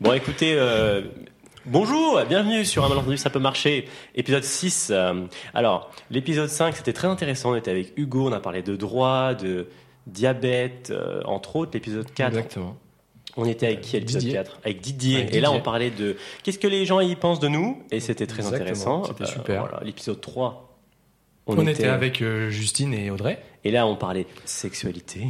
Bon, écoutez, euh, bonjour, bienvenue sur Un malentendu, ça peut marcher, épisode 6. Euh, alors, l'épisode 5, c'était très intéressant. On était avec Hugo, on a parlé de droit, de diabète, euh, entre autres. L'épisode 4, Exactement. on était avec qui à l'épisode Didier. 4 Avec Didier. Avec Et là, on parlait de qu'est-ce que les gens y pensent de nous. Et c'était très Exactement, intéressant. c'était super. voilà, l'épisode 3. On, était, avec Justine et Audrey. Et là, on parlait sexualité.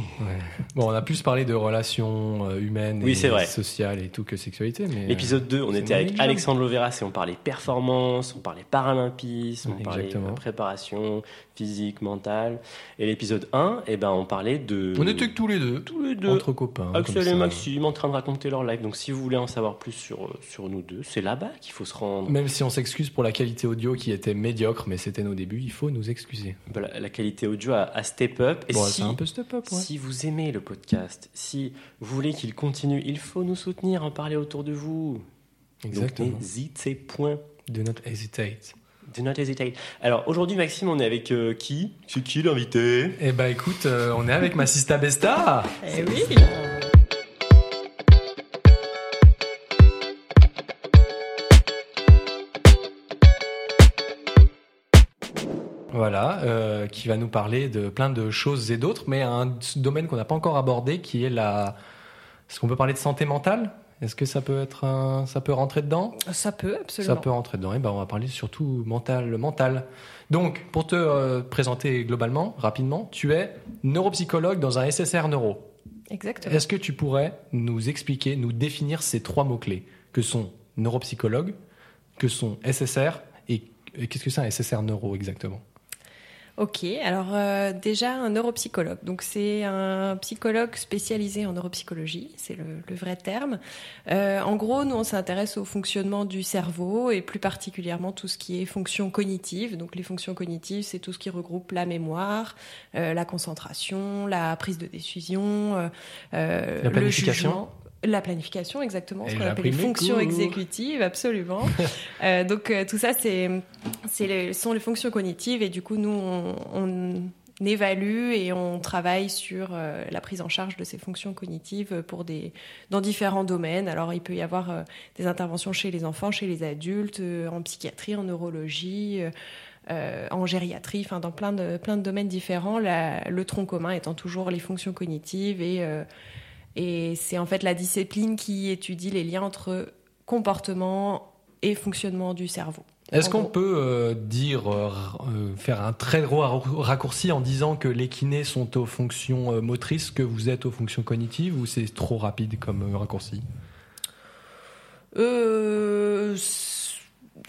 Bon, on a plus parlé de relations euh, humaines Oui, et vrai. sociales et tout que sexualité. Mais L'épisode 2, on était avec. Alexandre Loveras et on parlait performance, on parlait paralympisme, on parlait Exactement. préparation physique, mentale. Et l'épisode 1, eh ben, on parlait de... on était que tous les deux, tous les deux. entre copains. Axel et. Maxime en train de raconter leur live. Donc si vous voulez en savoir plus sur, euh, sur nous deux, c'est là-bas qu'il faut se rendre. Même si on s'excuse pour la qualité audio qui était médiocre, mais c'était nos débuts, il faut nous excuser. Bah, La, la qualité audio a, a step up. Et bon, si, c'est un peu step up, ouais. si vous aimez le podcast, si vous voulez qu'il continue, il faut nous soutenir, en parler autour de vous. Exactement. Donc n'hésitez point. Do not hesitate. Do not hesitate. Alors aujourd'hui, Maxime, on est avec euh, qui? C'est qui l'invité? Eh bah écoute, euh, on est avec ma sista Besta. Eh oui Voilà, euh, qui va nous parler de plein de choses et d'autres, mais un domaine qu'on n'a pas encore abordé, qui est la. Est-ce qu'on peut parler de santé mentale? Est-ce que ça peut être un... ça peut rentrer dedans? Ça peut, absolument. Ça peut rentrer dedans. Et ben on va parler surtout mental, mental. Donc, pour te euh, présenter globalement, rapidement, tu es neuropsychologue dans un SSR neuro. Exactement. Est-ce que tu pourrais nous expliquer, nous définir ces trois mots clés que sont neuropsychologue, que sont SSR et, et qu'est-ce que c'est un SSR neuro exactement? Ok, alors euh, déjà un neuropsychologue. Donc c'est un psychologue spécialisé en neuropsychologie, c'est le, le vrai terme. Euh, en gros, nous on s'intéresse au fonctionnement du cerveau et plus particulièrement tout ce qui est fonctions cognitives. Donc les fonctions cognitives, c'est tout ce qui regroupe la mémoire, euh, la concentration, la prise de décision, euh, euh, le jugement. La planification, exactement, ce qu'on appelle les fonctions cours. exécutives, absolument. Euh, donc euh, tout ça, c'est c'est les, sont les fonctions cognitives et du coup nous on, on évalue et on travaille sur euh, la prise en charge de ces fonctions cognitives pour des dans différents domaines. Alors il peut y avoir des interventions chez les enfants, chez les adultes, en psychiatrie, en neurologie. euh, en gériatrie, enfin dans plein de plein de domaines différents, La- le tronc commun étant toujours les fonctions cognitives et euh, et c'est en fait la discipline qui étudie les liens entre comportement et fonctionnement du cerveau. Est-ce qu'on peut euh, dire, euh, euh, faire un très gros rac- raccourci en disant que les kinés sont aux fonctions motrices, que vous êtes aux fonctions cognitives, ou c'est trop rapide comme raccourci? Euh,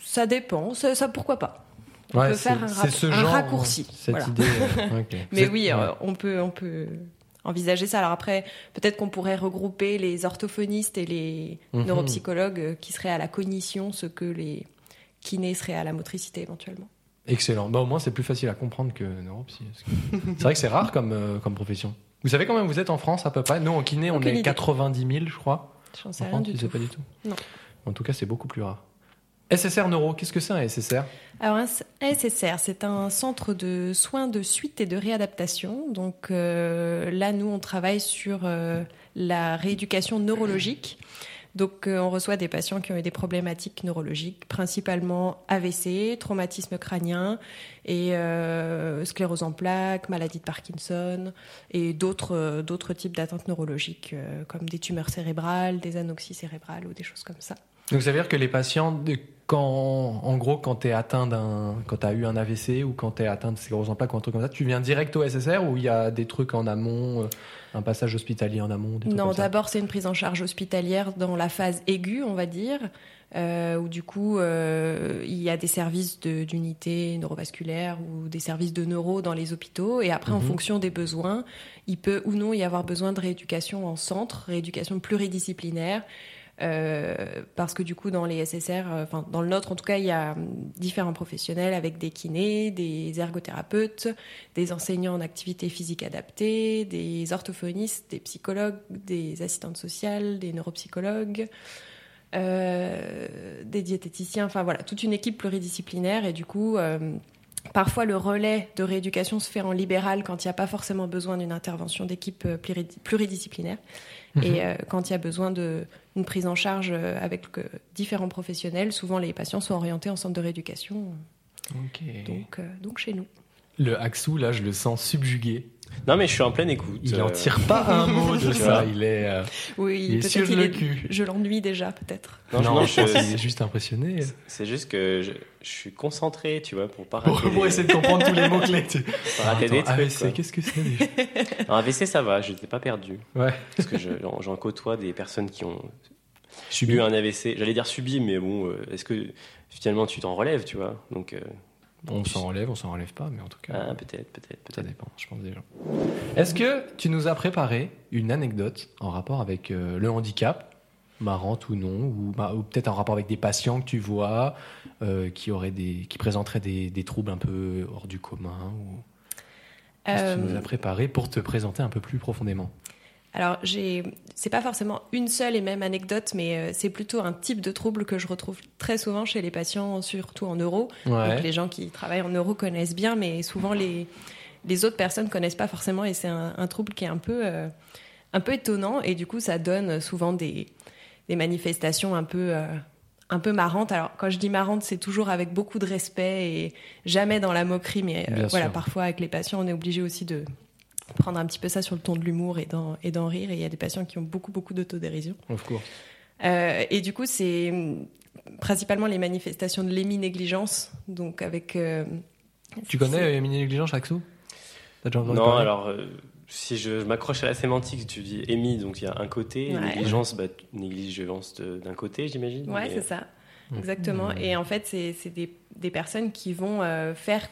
ça dépend, ça, ça, pourquoi pas? On peut faire un, rac- ce un genre, raccourci. Cette voilà. idée. Mais oui, ouais. on peut, on peut envisager ça. Alors après, peut-être qu'on pourrait regrouper les orthophonistes et les Mhm. neuropsychologues euh, qui seraient à la cognition, ce que les kinés seraient à la motricité éventuellement. Excellent. Bah, au moins, c'est plus facile à comprendre que neuropsy. que- C'est vrai que c'est rare comme, euh, comme profession. Vous savez combien vous êtes en France à peu près? Nous, en kiné, on Aucune est idée. 90 000, je crois. J'en En sais rien France, du tu sais tout. pas du tout. Non. En tout cas, c'est beaucoup plus rare. SSR Neuro, qu'est-ce que c'est un SSR Alors, un SSR, c'est un centre de soins de suite et de réadaptation. Donc euh, là, nous, on travaille sur euh, la rééducation neurologique. Donc, euh, on reçoit des patients qui ont eu des problématiques neurologiques, principalement AVC, traumatisme crânien et sclérose en plaques, maladie de Parkinson et d'autres d'autres types d'atteintes neurologiques comme des tumeurs cérébrales, des anoxies cérébrales ou des choses comme ça. Donc ça veut dire que les patients, quand, en gros, quand tu es atteint d'un, quand tu as eu un AVC ou quand tu es atteint de sclérose en plaques ou un truc comme ça, tu viens direct au SSR ou il y a des trucs en amont, euh, un passage hospitalier en amont des trucs Non, d'abord c'est une prise en charge hospitalière dans la phase aiguë, on va dire, euh, où du coup euh, il y a des services de- d'unité neurovasculaire ou des services de neuro dans les hôpitaux. Et après, en Mhm. fonction des besoins, il peut ou non y avoir besoin de rééducation en centre, rééducation pluridisciplinaire. Euh, parce que du coup, dans les SSR, euh, enfin dans le nôtre en tout cas, il y a hum, différents professionnels avec des kinés, des ergothérapeutes, des enseignants en activité physique adaptée, des orthophonistes, des psychologues, des assistantes sociales, des neuropsychologues, euh, des diététiciens, enfin voilà, toute une équipe pluridisciplinaire. Et du coup, euh, parfois le relais de rééducation se fait en libéral quand il n'y a pas forcément besoin d'une intervention d'équipe euh, pluri- pluridisciplinaire. Mhm. Et euh, quand il y a besoin d'une prise en charge euh, avec euh, différents professionnels, souvent les patients sont orientés en centre de rééducation, euh, donc chez nous. Le Axou, là, je le sens subjugué. Non, mais je suis en pleine écoute. Il en Euh, tire pas un mot de ça. Il est, euh, Oui, il est peut-être sur qu'il le est- cul. Je l'ennuie déjà, peut-être. Non, Non, non, je est juste impressionné. C'est juste que je, je suis concentré, tu vois, pour pas Pour, rater, pour des- essayer de comprendre tous les mots-clés. tu- pas rater des Attends, trucs. AVC, qu'est-ce que c'est déjà AVC, ça va, je n'étais pas perdu. Ouais. Parce que je- j'en côtoie des personnes qui ont Subi. eu un AVC. J'allais dire subi, mais bon, euh, est-ce que finalement tu t'en relèves, tu vois? Donc, euh, On s'en relève, on s'en relève pas, mais en tout cas, ah, peut-être, peut-être, ça peut-être. dépend, je pense déjà. Est-ce que tu nous as préparé une anecdote en rapport avec euh, le handicap, marrante ou non, ou, bah, ou peut-être en rapport avec des patients que tu vois euh, qui auraient des, qui présenteraient des, des troubles un peu hors du commun ou... Qu'est-ce que tu nous Euh, as préparé pour te présenter un peu plus profondément? Alors, c'est pas forcément une seule et même anecdote, mais euh, c'est plutôt un type de trouble que je retrouve très souvent chez les patients, surtout en neuro. Ouais. Donc, les gens qui travaillent en neuro connaissent bien, mais souvent les, les autres personnes connaissent pas forcément, et c'est un, un trouble qui est un peu, euh, un peu étonnant, et du coup, ça donne souvent des, des manifestations un peu, euh, un peu marrantes. Alors, quand je dis marrantes, c'est toujours avec beaucoup de respect et jamais dans la moquerie, mais euh, voilà, sûr. parfois avec les patients, on est obligé aussi de prendre un petit peu ça sur le ton de l'humour et d'en, et d'en rire, et il y a des patients qui ont beaucoup, beaucoup d'autodérision. Of course. Euh, et du coup, c'est principalement les manifestations de l'émi-négligence, donc avec... euh, Tu connais Émilie Négligence, Axou? T'as déjà entendu Non, parler? alors, euh, si je, je m'accroche à la sémantique, tu dis émis, donc il y a un côté, Ouais. négligence, bah, négligence d'un côté, j'imagine. Ouais, mais- c'est ça. Mmh. Exactement. Mmh. Et en fait, c'est c'est des, des personnes qui vont euh, faire,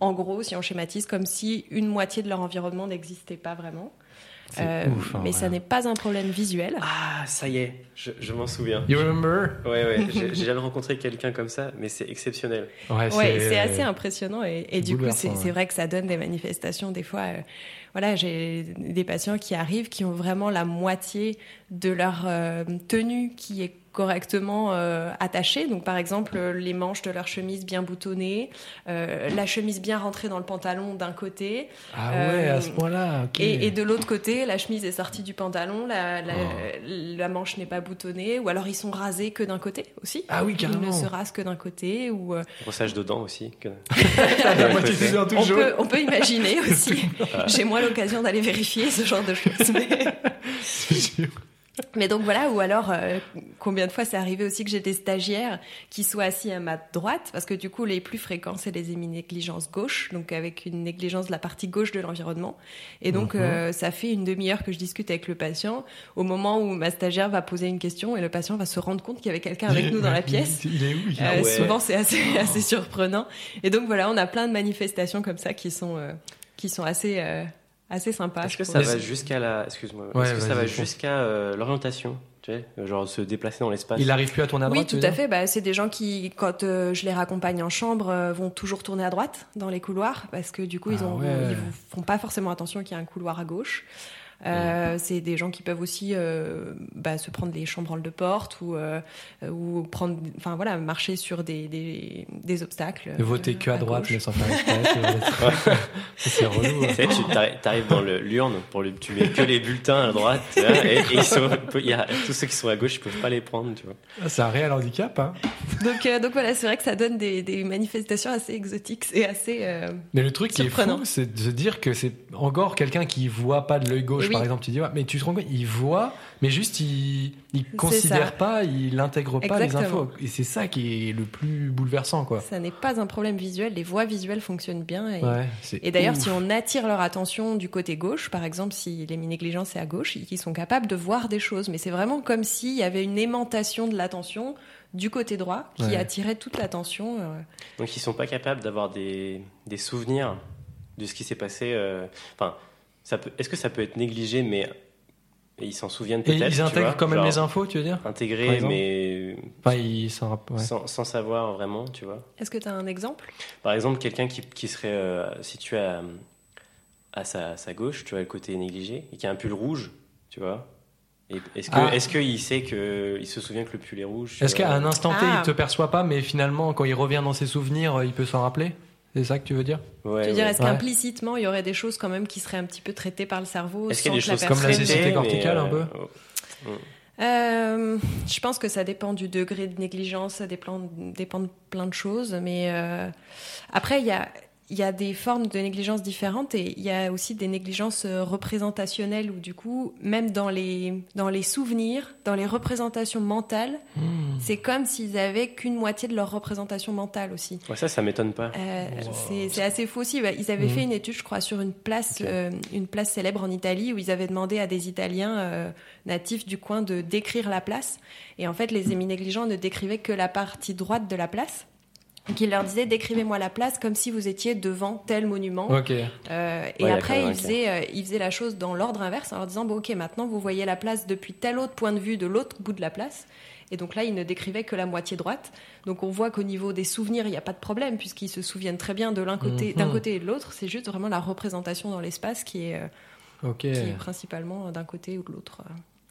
en gros, si on schématise, comme si une moitié de leur environnement n'existait pas vraiment. C'est Euh, ouf, hein, mais ouais. ça n'est pas un problème visuel. Ah, ça y est, je, je m'en souviens. You remember? Ouais, ouais, j'ai jamais rencontré quelqu'un comme ça, mais c'est exceptionnel. Ouais, Ouais, c'est assez impressionnant et, et du coup, bouleversant, c'est ouais. c'est vrai que ça donne des manifestations. Des fois, euh, voilà, j'ai des patients qui arrivent qui ont vraiment la moitié de leur euh, tenue qui est correctement euh, attachée. Donc, par exemple, euh, les manches de leur chemise bien boutonnées, euh, la chemise bien rentrée dans le pantalon d'un côté, Ah ouais, Euh, à ce point-là, ok. et, et de l'autre côté, la chemise est sortie du pantalon, la, la, Oh. la manche n'est pas boutonnée, ou alors ils sont rasés que d'un côté aussi. Ah oui, Ils ne carrément. se rasent que d'un côté, ou euh, Brossage de dents aussi. que- on peut, on peut imaginer aussi. J'ai moins l'occasion d'aller vérifier ce genre de choses. Mais, C'est sûr. Mais donc voilà, ou alors euh, combien de fois c'est arrivé aussi que j'ai des stagiaires qui soient assis à ma droite, parce que du coup les plus fréquents c'est les émi-négligences gauche, donc avec une négligence de la partie gauche de l'environnement. Et donc Mhm. euh, ça fait une demi-heure que je discute avec le patient, au moment où ma stagiaire va poser une question et le patient va se rendre compte qu'il y avait quelqu'un avec nous dans la pièce. Il est où il est Euh, Ah ouais. Souvent, c'est assez, assez surprenant. Et donc voilà, on a plein de manifestations comme ça qui sont, euh, qui sont assez, euh, assez sympas. Est-ce que ça va jusqu'à la. Excuse-moi. Ouais, Est-ce que ça va jusqu'à euh, l'orientation Tu sais, genre se déplacer dans l'espace? Il arrive plus à tourner à Oui, droite tout tu veux à fait. Bah, c'est des gens qui, quand euh, je les raccompagne en chambre, euh, vont toujours tourner à droite dans les couloirs parce que du coup, ils, Ah ont, ouais. ils font pas forcément attention qu'il y a un couloir à gauche. Euh, C'est des gens qui peuvent aussi euh, bah, se prendre des chambranles de porte ou, euh, ou prendre, enfin voilà, marcher sur des, des, des obstacles. Ne voter euh, que à droite, mais sans faire exprès. c'est- c'est relou. hein. Tu t'arrives dans le- l'urne, pour le, tu mets que les bulletins à droite, et, et ils sont- il y a, tous ceux qui sont à gauche, ils peuvent pas les prendre, tu vois. Ah, C'est un réel handicap. Hein. Donc, euh, donc voilà, c'est vrai que ça donne des, des manifestations assez exotiques et assez. euh, Mais le truc qui est fou, c'est de se dire que c'est encore quelqu'un qui voit pas de l'œil gauche, oui. par exemple. Tu dis, ouais, mais tu te rends compte, il voit, mais juste il, il considère pas, il intègre pas les infos. Et c'est ça qui est le plus bouleversant, quoi. Ça n'est pas un problème visuel, les voies visuelles fonctionnent bien. Et, Ouais, c'est et d'ailleurs, si on attire leur attention du côté gauche, par exemple, si les négligences est à gauche, ils sont capables de voir des choses. Mais c'est vraiment comme s'il y avait une aimantation de l'attention du côté droit qui Ouais. attirait toute l'attention. euh. Donc ils sont pas capables d'avoir des, des souvenirs de ce qui s'est passé. euh, Enfin. Est-ce que ça peut être négligé, mais et ils s'en souviennent Et peut-être ils tu intègrent vois, quand même genre les infos, tu veux dire? exemple mais Enfin, ils s'en rappellent. ouais. sans, sans savoir vraiment, tu vois. Est-ce que tu as un exemple? Par exemple, quelqu'un qui, qui serait euh, situé à, à sa, sa gauche, tu vois, le côté négligé, et qui a un pull rouge, tu vois. Et Est-ce que Ah. est-ce qu'il sait que il se souvient que le pull est rouge Est-ce qu'à un instant T, Ah. il te perçoit pas, mais finalement, quand il revient dans ses souvenirs, il peut s'en rappeler? C'est ça que tu veux dire? Ouais, Tu veux dire, est-ce Ouais. qu'implicitement, il y aurait des choses quand même qui seraient un petit peu traitées par le cerveau Est-ce qu'il y a des choses comme la cécité corticale, un peu? Euh, Euh, je pense que ça dépend du degré de négligence, ça dépend, dépend de plein de choses. Mais euh, après, il y a, il y a des formes de négligence différentes et il y a aussi des négligences euh, représentationnelles où du coup, même dans les, dans les souvenirs, dans les représentations mentales, Hmm. c'est comme s'ils avaient qu'une moitié de leur représentation mentale aussi. ouais, ça, ça m'étonne pas. Euh, Wow. c'est- assez faux aussi. Ils avaient Mhm. fait une étude, je crois, sur une place, euh, une place célèbre en Italie où ils avaient demandé à des Italiens euh, natifs du coin de décrire la place. Et en fait, les émis négligents ne décrivaient que la partie droite de la place. Donc ils leur disaient décrivez-moi la place comme si vous étiez devant tel monument. Euh, et Ouais, après, ils faisaient, euh, ils faisaient la chose dans l'ordre inverse en leur disant bon, ok, maintenant vous voyez la place depuis tel autre point de vue de l'autre bout de la place. Et donc là, ils ne décrivaient que la moitié droite. Donc on voit qu'au niveau des souvenirs, il n'y a pas de problème puisqu'ils se souviennent très bien de l'un côté, Mhm. d'un côté et de l'autre. C'est juste vraiment la représentation dans l'espace qui est, euh, qui est principalement d'un côté ou de l'autre.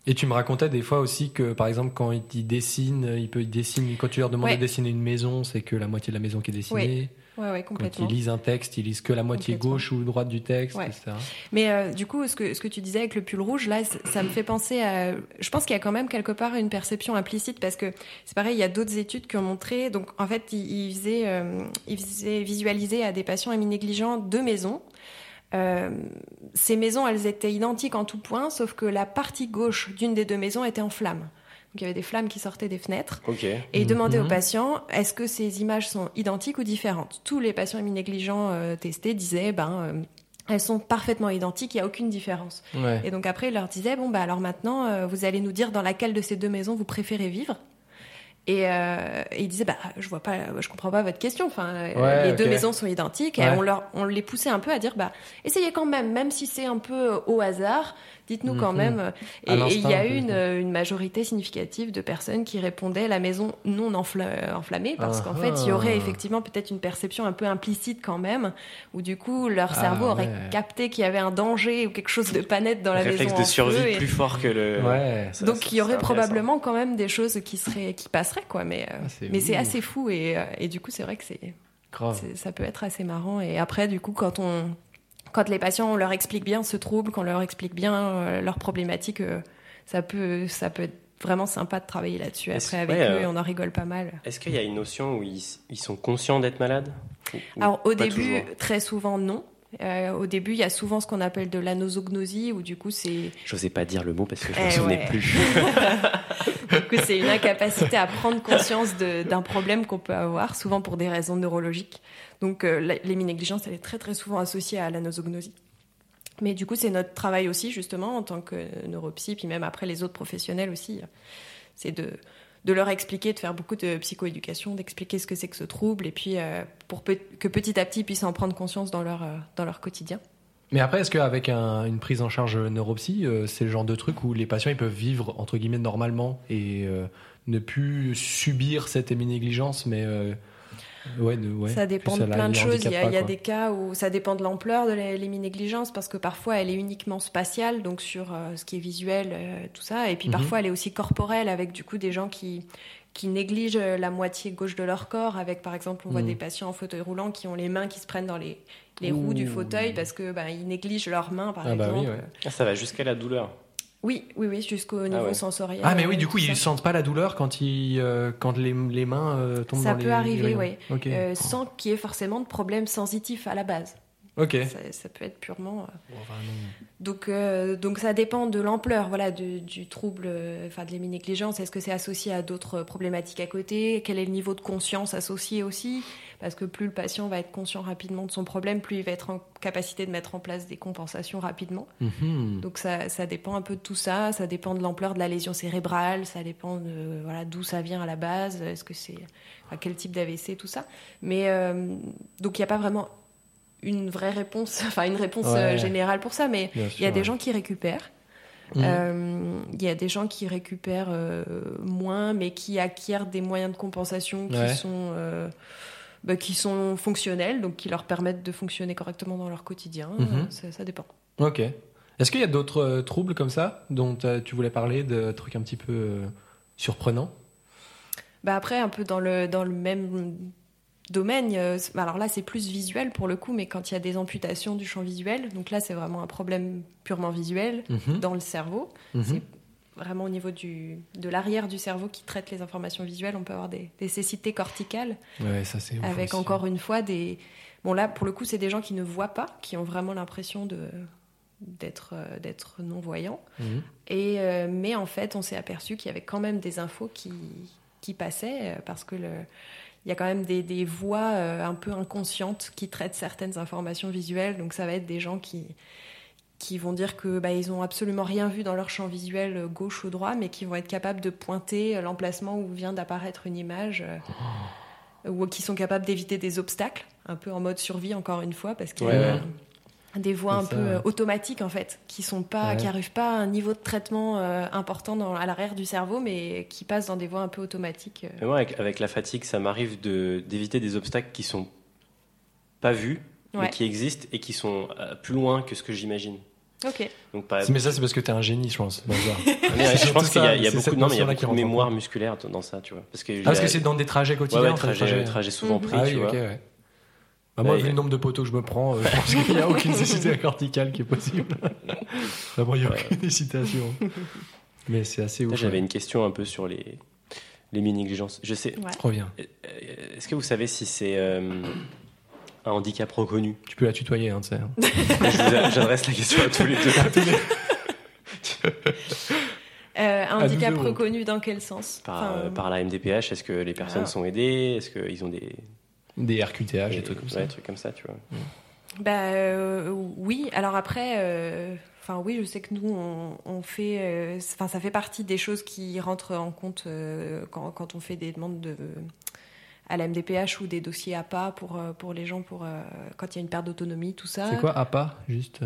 Et tu me racontais des fois aussi que, par exemple, quand ils ils dessinent, il peut, dessinent, quand tu leur demandes Ouais. de dessiner une maison, c'est que la moitié de la maison qui est dessinée. Ouais, ouais, Quand complètement. ils lisent un texte, ils lisent que la moitié gauche ou droite du texte, etc. Mais euh, du coup, ce que, ce que tu disais avec le pull rouge, là, ça me fait penser à. Je pense qu'il y a quand même quelque part une perception implicite parce que c'est pareil, il y a d'autres études qui ont montré. Donc, en fait, ils, ils faisaient, euh, faisaient visualiser à des patients émi-négligents deux maisons. Euh, ces maisons, elles étaient identiques en tout point, sauf que la partie gauche d'une des deux maisons était en flammes. Donc, il y avait des flammes qui sortaient des fenêtres. Ok. Et il demandait Mhm. aux patients est-ce que ces images sont identiques ou différentes? Tous les patients émi-négligents euh, testés disaient ben, euh, elles sont parfaitement identiques, il n'y a aucune différence. Ouais. Et donc après, il leur disait bon, bah alors maintenant, euh, vous allez nous dire dans laquelle de ces deux maisons vous préférez vivre. Et, euh, et il disait bah je vois pas, je comprends pas votre question. Enfin, euh, Ouais, les deux maisons sont identiques. Et Ouais. on leur, on les poussait un peu à dire bah essayez quand même, même si c'est un peu au hasard, dites-nous quand Mhm. même. À Et il y a eu une, majorité significative de personnes qui répondaient la maison non enfla- enflammée parce qu'en fait il y aurait ah. effectivement peut-être une perception un peu implicite quand même où du coup leur Ah, cerveau aurait ouais. capté qu'il y avait un danger ou quelque chose de pas net dans Le la réflexe maison de en survie et- plus fort que le. Ouais. Ça, donc ça, il y aurait probablement quand même des choses qui seraient qui passeraient quoi mais euh, Ah, c'est mais c'est assez fou et, euh, et du coup c'est vrai que c'est- ça peut être assez marrant et après du coup quand on quand les patients on leur explique bien ce trouble qu'on leur explique bien euh, leurs problématiques euh, ça peut ça peut être vraiment sympa de travailler là-dessus après avec ouais, eux euh, on en rigole pas mal Est-ce qu'il y a une notion où ils, ils sont conscients d'être malades Ou- ou alors au début toujours très souvent non Euh, au début, il y a souvent ce qu'on appelle de l'anosognosie, où du coup, c'est J'osais pas dire le mot parce que je me Eh souvenais ouais. plus. Du coup, c'est une incapacité à prendre conscience d'un problème qu'on peut avoir, souvent pour des raisons neurologiques. Donc, euh, l'éminégligence, elle est très très souvent associée à la nosognosie. Mais du coup, c'est notre travail aussi, justement, en tant que neuropsy, puis même après les autres professionnels aussi, c'est de, leur expliquer, de faire beaucoup de psychoéducation, d'expliquer ce que c'est que ce trouble, et puis euh, pour que petit à petit, ils puissent en prendre conscience dans leur, euh, dans leur quotidien. Mais après, est-ce qu'avec un- une prise en charge neuropsy, c'est le genre de truc où les patients ils peuvent vivre entre guillemets normalement et ne plus subir cette émi-négligence, mais ouais, de- ouais, ça dépend de plein de choses. Il y a, pas, il y a quoi. des cas où ça dépend de l'ampleur de l'émi-négligence parce que parfois elle est uniquement spatiale, donc sur euh, ce qui est visuel, euh, tout ça. Et puis Mhm. parfois elle est aussi corporelle avec du coup des gens qui qui négligent euh, la moitié gauche de leur corps. Avec par exemple, on voit Mhm. des patients en fauteuil roulant qui ont les mains qui se prennent dans les les roues du fauteuil parce que bah, ils négligent leurs mains par Ah bah exemple. oui, ouais. Ah, ça va jusqu'à la douleur. Oui, oui, oui, jusqu'au niveau ouais. sensoriel. Ah mais oui, euh, du coup, tout ils ça. sentent pas la douleur quand ils, euh, quand les, les mains euh, tombent Ça dans les. peut arriver, oui. Ok. Euh, sans qu'il y ait forcément de problème sensitif à la base. Ok. Ça, ça peut être purement. euh. Donc, euh, donc ça dépend de l'ampleur voilà, du, du trouble, euh, enfin de l'émi-négligence. Est-ce que c'est associé à d'autres problématiques à côté? Quel est le niveau de conscience associé aussi? Parce que plus le patient va être conscient rapidement de son problème, plus il va être en capacité de mettre en place des compensations rapidement. Mhm. Donc ça, ça dépend un peu de tout ça. Ça dépend de l'ampleur de la lésion cérébrale. Ça dépend de voilà d'où ça vient à la base. Est-ce que c'est à quel type d'AVC, tout ça. Mais euh, donc il n'y a pas vraiment une vraie réponse, enfin une réponse Ouais. euh, générale pour ça. Mais Bien il y a des gens qui récupèrent. Mhm. Euh, Il y a des gens qui récupèrent euh, moins, mais qui acquièrent des moyens de compensation qui Ouais. sont euh, bah, qui sont fonctionnels, donc qui leur permettent de fonctionner correctement dans leur quotidien. Mhm. Euh, ça, ça dépend. Ok. Est-ce qu'il y a d'autres euh, troubles comme ça dont euh, tu voulais parler, de trucs un petit peu euh, surprenants? Bah après, un peu dans le, dans le même domaines. euh, alors là, c'est plus visuel pour le coup, mais quand il y a des amputations du champ visuel, donc là, c'est vraiment un problème purement visuel Mhm. dans le cerveau. Mhm. C'est vraiment au niveau du, de l'arrière du cerveau qui traite les informations visuelles. On peut avoir des, des cécités corticales Ouais, ça c'est avec encore une fois des. Bon, là, pour le coup, c'est des gens qui ne voient pas, qui ont vraiment l'impression de d'être euh, d'être non voyants Mhm. et euh, mais en fait on s'est aperçu qu'il y avait quand même des infos qui qui passaient parce que le il y a quand même des, des voix euh, un peu inconscientes qui traitent certaines informations visuelles donc ça va être des gens qui qui vont dire que bah, ils ont absolument rien vu dans leur champ visuel euh, gauche ou droit mais qui vont être capables de pointer euh, l'emplacement où vient d'apparaître une image euh, ou qui sont capables d'éviter des obstacles un peu en mode survie encore une fois parce Ouais, ouais. Des voix un ça, peu euh, automatiques en fait qui sont pas Ouais. qui arrivent pas à un niveau de traitement euh, important dans, à l'arrière du cerveau mais qui passent dans des voies un peu automatiques euh. Et moi, avec, avec la fatigue, ça m'arrive de- d'éviter des obstacles qui sont pas vus, mais qui existent et qui sont euh, plus loin que ce que j'imagine. ok Donc, Mais ça c'est parce que t'es un génie, je pense. C'est je pense qu'il y a, y a beaucoup, non, mais il y a beaucoup de mémoire musculaire dans ça, tu vois. Parce que, Ah, parce j'ai- que c'est dans des trajets quotidiens. ouais, entre les trajet, trajets. trajet souvent Mhm. pris, Ah tu oui, vois. Bah, moi, vu y a- le nombre de poteaux que je me prends, euh, je pense qu'il n'y a aucune cécité corticale qui est possible. Vraiment, il n'y a aucune hésitation. Mais c'est assez ouf. J'avais ouais. une question un peu sur les, les mini-négligences. Je sais, ouais. Bien. euh, est-ce que vous savez si c'est euh, un handicap reconnu? Tu peux la tutoyer, hein, tu sais. hein. J'adresse la question à tous les deux. Euh, un handicap 12 euros. reconnu dans quel sens? Par, Enfin, euh, par la MDPH, est-ce que les personnes Ah. sont aidées? Est-ce qu'ils ont des, Des RQTH, des des- trucs comme ouais, ça. des trucs comme ça, tu vois Bah euh, oui, alors après, euh, enfin oui, je sais que nous on, on fait, euh, enfin ça fait partie des choses qui rentrent en compte euh, quand, quand on fait des demandes de à la MDPH ou des dossiers APA pour pour les gens pour euh, quand il y a une perte d'autonomie, tout ça. C'est quoi APA Juste.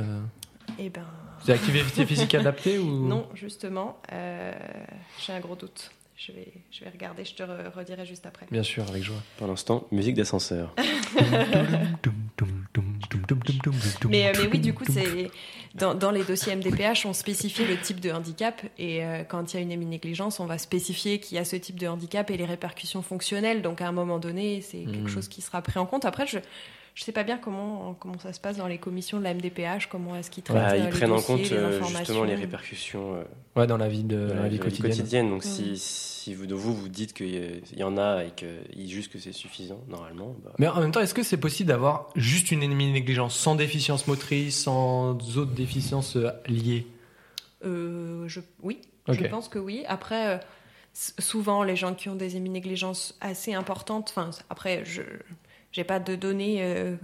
Eh ben C'est activité physique adaptée ou non, justement, euh, j'ai un gros doute. Je vais, je vais regarder, je te re- redirai juste après. Bien sûr, avec joie. Pendant ce temps, musique d'ascenseur. Mais, euh, mais oui, du coup, c'est dans, dans les dossiers MDPH, on spécifie le type de handicap et euh, quand il y a une héminégligence, on va spécifier qu'il y a ce type de handicap et les répercussions fonctionnelles. Donc à un moment donné, c'est quelque chose qui sera pris en compte. Après, je je sais pas bien comment comment ça se passe dans les commissions de la MDPH, comment est-ce qu'ils traitent Bah, euh, ils les prennent en dossiers, compte les euh, informations. justement les répercussions euh, Ouais, dans la vie, de, de dans la vie quotidienne. Donc Mm. si, si vous, de vous vous dites qu'il y en a et qu'ils jugent que c'est suffisant, normalement, bah, Mais en même temps, est-ce que c'est possible d'avoir juste une ennemie négligence sans déficience motrice, sans autres déficiences euh, liées Euh, je, oui, je pense que oui. Après, euh, souvent, les gens qui ont des héminégligences assez importantes, enfin, après, je n'ai pas de données euh,